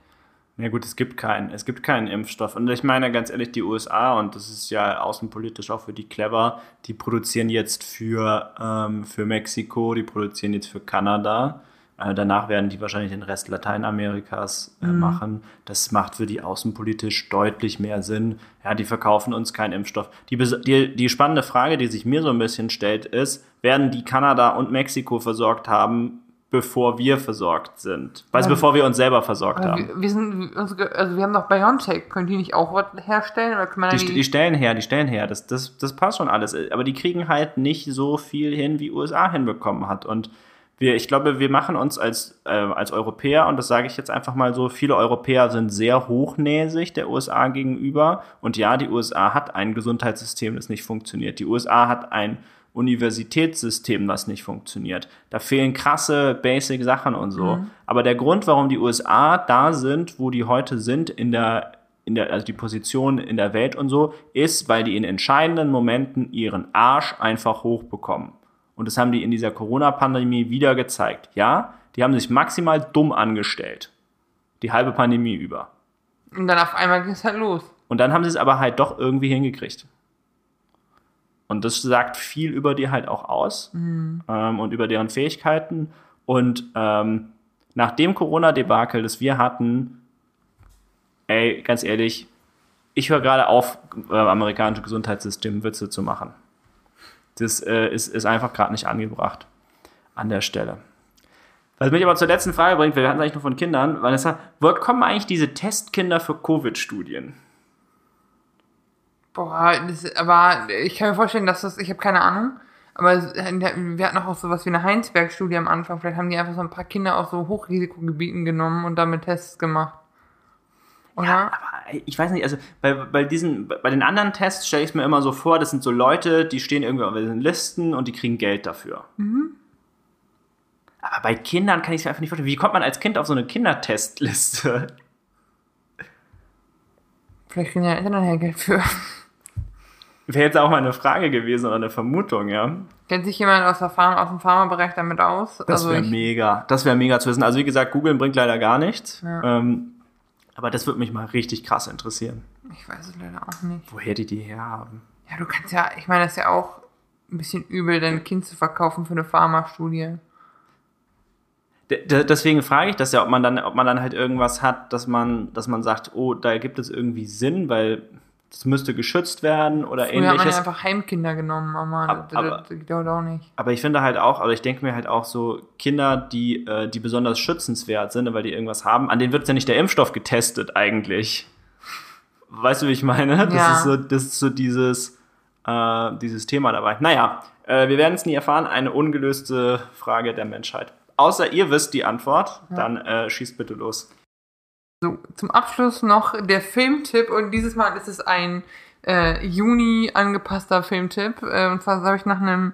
Ja gut, es gibt keinen. Es gibt keinen Impfstoff. Und ich meine ganz ehrlich, die USA, und das ist ja außenpolitisch auch für die clever, die produzieren jetzt für, ähm, für Mexiko, die produzieren jetzt für Kanada. Äh, danach werden die wahrscheinlich den Rest Lateinamerikas äh, mhm. machen. Das macht für die außenpolitisch deutlich mehr Sinn. Ja, die verkaufen uns keinen Impfstoff. Die, die, die spannende Frage, die sich mir so ein bisschen stellt, ist, werden die Kanada und Mexiko versorgt haben, bevor wir versorgt sind? Also ja. bevor wir uns selber versorgt haben. Wir, wir, sind, also wir haben noch BioNTech. Können die nicht auch was herstellen? Oder die, die, die stellen her, die stellen her. Das, das, das passt schon alles. Aber die kriegen halt nicht so viel hin, wie USA hinbekommen hat. Und Wir, ich glaube, wir machen uns als, äh, als Europäer, und das sage ich jetzt einfach mal so, viele Europäer sind sehr hochnäsig der USA gegenüber. Und ja, die USA hat ein Gesundheitssystem, das nicht funktioniert. Die USA hat ein Universitätssystem, was nicht funktioniert. Da fehlen krasse Basic Sachen und so. Mhm. Aber der Grund, warum die USA da sind, wo die heute sind, in der, in der, also die Position in der Welt und so, ist, weil die in entscheidenden Momenten ihren Arsch einfach hochbekommen. Und das haben die in dieser Corona-Pandemie wieder gezeigt. Ja, die haben sich maximal dumm angestellt. Die halbe Pandemie über. Und dann auf einmal ging es halt los. Und dann haben sie es aber halt doch irgendwie hingekriegt. Und das sagt viel über die halt auch aus mhm. ähm, und über deren Fähigkeiten. Und ähm, nach dem Corona-Debakel, das wir hatten, ey, ganz ehrlich, ich höre gerade auf, äh, amerikanische Gesundheitssystem Witze zu machen. Das äh, ist, ist einfach gerade nicht angebracht an der Stelle. Was mich aber zur letzten Frage bringt, wir hatten es eigentlich nur von Kindern, Vanessa, woher kommen eigentlich diese Testkinder für Covid-Studien? Boah, das, aber ich kann mir vorstellen, dass das, ich habe keine Ahnung, aber wir hatten auch sowas wie eine Heinsberg-Studie am Anfang. Vielleicht haben die einfach so ein paar Kinder aus so Hochrisikogebieten genommen und damit Tests gemacht. Oder? Ja, aber ich weiß nicht, also bei, bei diesen, bei den anderen Tests stelle ich es mir immer so vor, das sind so Leute, die stehen irgendwie auf diesen Listen und die kriegen Geld dafür. Mhm. Aber bei Kindern kann ich es mir einfach nicht vorstellen. Wie kommt man als Kind auf so eine Kindertestliste? Vielleicht kriegen ja Eltern ja Geld für. Wäre jetzt auch mal eine Frage gewesen oder eine Vermutung, ja. Kennt sich jemand aus, der Farm, aus dem Pharmabereich damit aus? Das also wäre mega. Das wäre mega zu wissen. Also wie gesagt, googeln bringt leider gar nichts. Ja. Ähm, aber das würde mich mal richtig krass interessieren. Ich weiß es leider auch nicht. Woher die die herhaben. Ja, du kannst ja, ich meine, das ist ja auch ein bisschen übel, dein Kind zu verkaufen für eine Pharmastudie. Deswegen frage ich das ja, ob man dann, ob man dann halt irgendwas hat, dass man, dass man sagt, oh, da gibt es irgendwie Sinn, weil das müsste geschützt werden oder Früher ähnliches. hat man ja einfach Heimkinder genommen, aber, aber das, das, geht auch nicht. Aber ich finde halt auch, also ich denke mir halt auch so, Kinder, die, äh, die besonders schützenswert sind, weil die irgendwas haben, an denen wird ja nicht der Impfstoff getestet eigentlich. Weißt du, wie ich meine? Das ja. ist so, das ist so dieses, äh, dieses Thema dabei. Naja, äh, wir werden es nie erfahren, eine ungelöste Frage der Menschheit. Außer ihr wisst die Antwort, ja. dann äh, schießt bitte los. So, zum Abschluss noch der Filmtipp und dieses Mal ist es ein äh, Juni angepasster Filmtipp. Äh, und zwar habe ich nach einem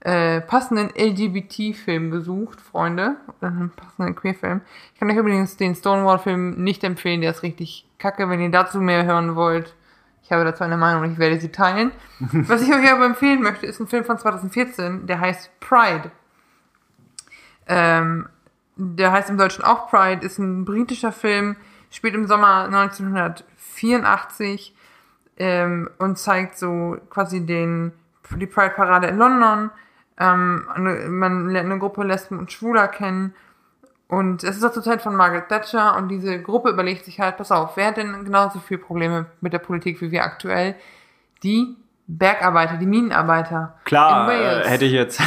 äh, passenden LGBT-Film gesucht, Freunde. Oder einem passenden Queer-Film. Ich kann euch übrigens den Stonewall-Film nicht empfehlen, der ist richtig kacke. Wenn ihr dazu mehr hören wollt, ich habe dazu eine Meinung und ich werde sie teilen. Was ich euch aber empfehlen möchte, ist ein Film von 2014, der heißt Pride. Ähm, der heißt im Deutschen auch Pride, ist ein britischer Film, spielt im Sommer 1984 ähm, und zeigt so quasi den, die Pride-Parade in London. Ähm, man lernt eine Gruppe Lesben und Schwuler kennen. Und es ist auch zur Zeit von Margaret Thatcher und diese Gruppe überlegt sich halt, pass auf, wer hat denn genauso viele Probleme mit der Politik wie wir aktuell? Die Bergarbeiter, die Minenarbeiter. Klar, äh, hätte ich jetzt.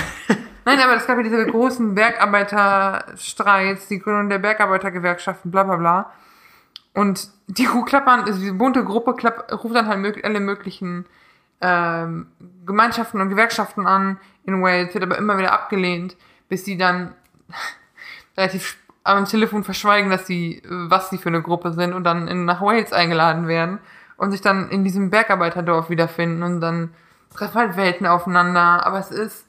Nein, aber es gab ja diese großen Bergarbeiterstreits, die Gründung der Bergarbeitergewerkschaften, bla bla bla. Und die klappern, also diese bunte Gruppe klapp, ruft dann halt alle möglichen ähm, Gemeinschaften und Gewerkschaften an in Wales, wird aber immer wieder abgelehnt, bis sie dann relativ am Telefon verschweigen, dass sie, was sie für eine Gruppe sind und dann in, nach Wales eingeladen werden und sich dann in diesem Bergarbeiterdorf wiederfinden und dann treffen halt Welten aufeinander. Aber es ist,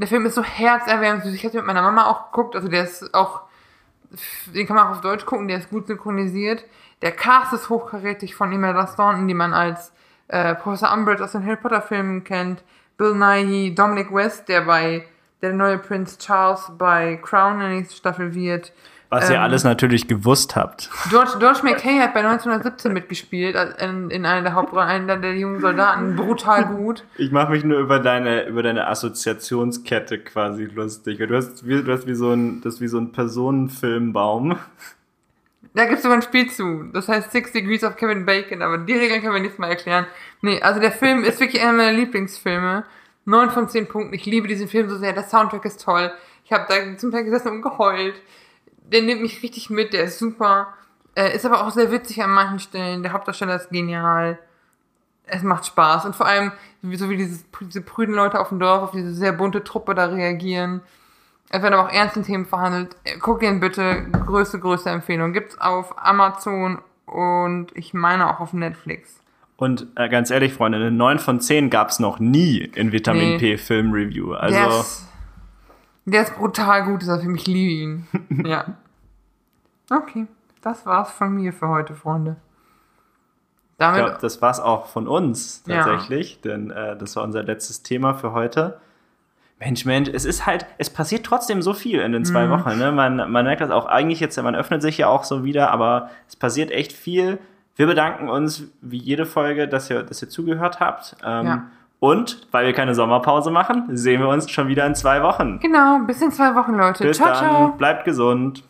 der Film ist so herzerwärmend. Ich hatte mit meiner Mama auch geguckt, also der ist auch den kann man auch auf Deutsch gucken, der ist gut synchronisiert. Der Cast ist hochkarätig von Imelda Staunton, die man als äh, Professor Umbridge aus den Harry Potter Filmen kennt. Bill Nighy, Dominic West, der bei der neue Prinz Charles bei Crown in der nächsten Staffel wird. Was ähm, ihr alles natürlich gewusst habt. George, George McKay hat bei 1917 mitgespielt, in, in einer der Hauptrollen, einer der jungen Soldaten, brutal gut. Ich mache mich nur über deine, über deine Assoziationskette quasi lustig. Du hast wie, du hast wie so ein, das wie so ein Personenfilmbaum. Da gibt es sogar ein Spiel zu. Das heißt Six Degrees of Kevin Bacon, aber die Regeln können wir nächstes Mal erklären. Nee, also der Film ist wirklich einer meiner Lieblingsfilme. Neun von zehn Punkten. Ich liebe diesen Film so sehr. Der Soundtrack ist toll. Ich habe da zum Teil gesessen und geheult der nimmt mich richtig mit, der ist super. Äh, ist aber auch sehr witzig an manchen Stellen. Der Hauptdarsteller ist genial. Es macht Spaß. Und vor allem, so wie dieses, diese prüden Leute auf dem Dorf auf diese sehr bunte Truppe da reagieren. Es werden aber auch ernste Themen verhandelt. Guck ihn bitte. Größte, größte Empfehlung. Gibt's auf Amazon und ich meine auch auf Netflix. Und äh, ganz ehrlich, Freunde, eine 9 von 10 gab's noch nie in Vitamin Nee. P Film Review. Also, ist, der ist brutal gut, ist er für mich liebe ihn. ja. Okay, das war's von mir für heute, Freunde. ich Damit, glaube, das war's auch von uns Ja. tatsächlich, denn äh, das war unser letztes Thema für heute. Mensch, Mensch, es ist halt, es passiert trotzdem so viel in den zwei Mhm. Wochen. Ne? Man, man merkt das auch eigentlich jetzt, man öffnet sich ja auch so wieder, aber es passiert echt viel. Wir bedanken uns wie jede Folge, dass ihr, dass ihr zugehört habt. Ähm, Ja. Und weil wir keine Sommerpause machen, sehen wir uns schon wieder in zwei Wochen. genau, bis in zwei Wochen, Leute. Bis ciao, dann, ciao. bleibt gesund.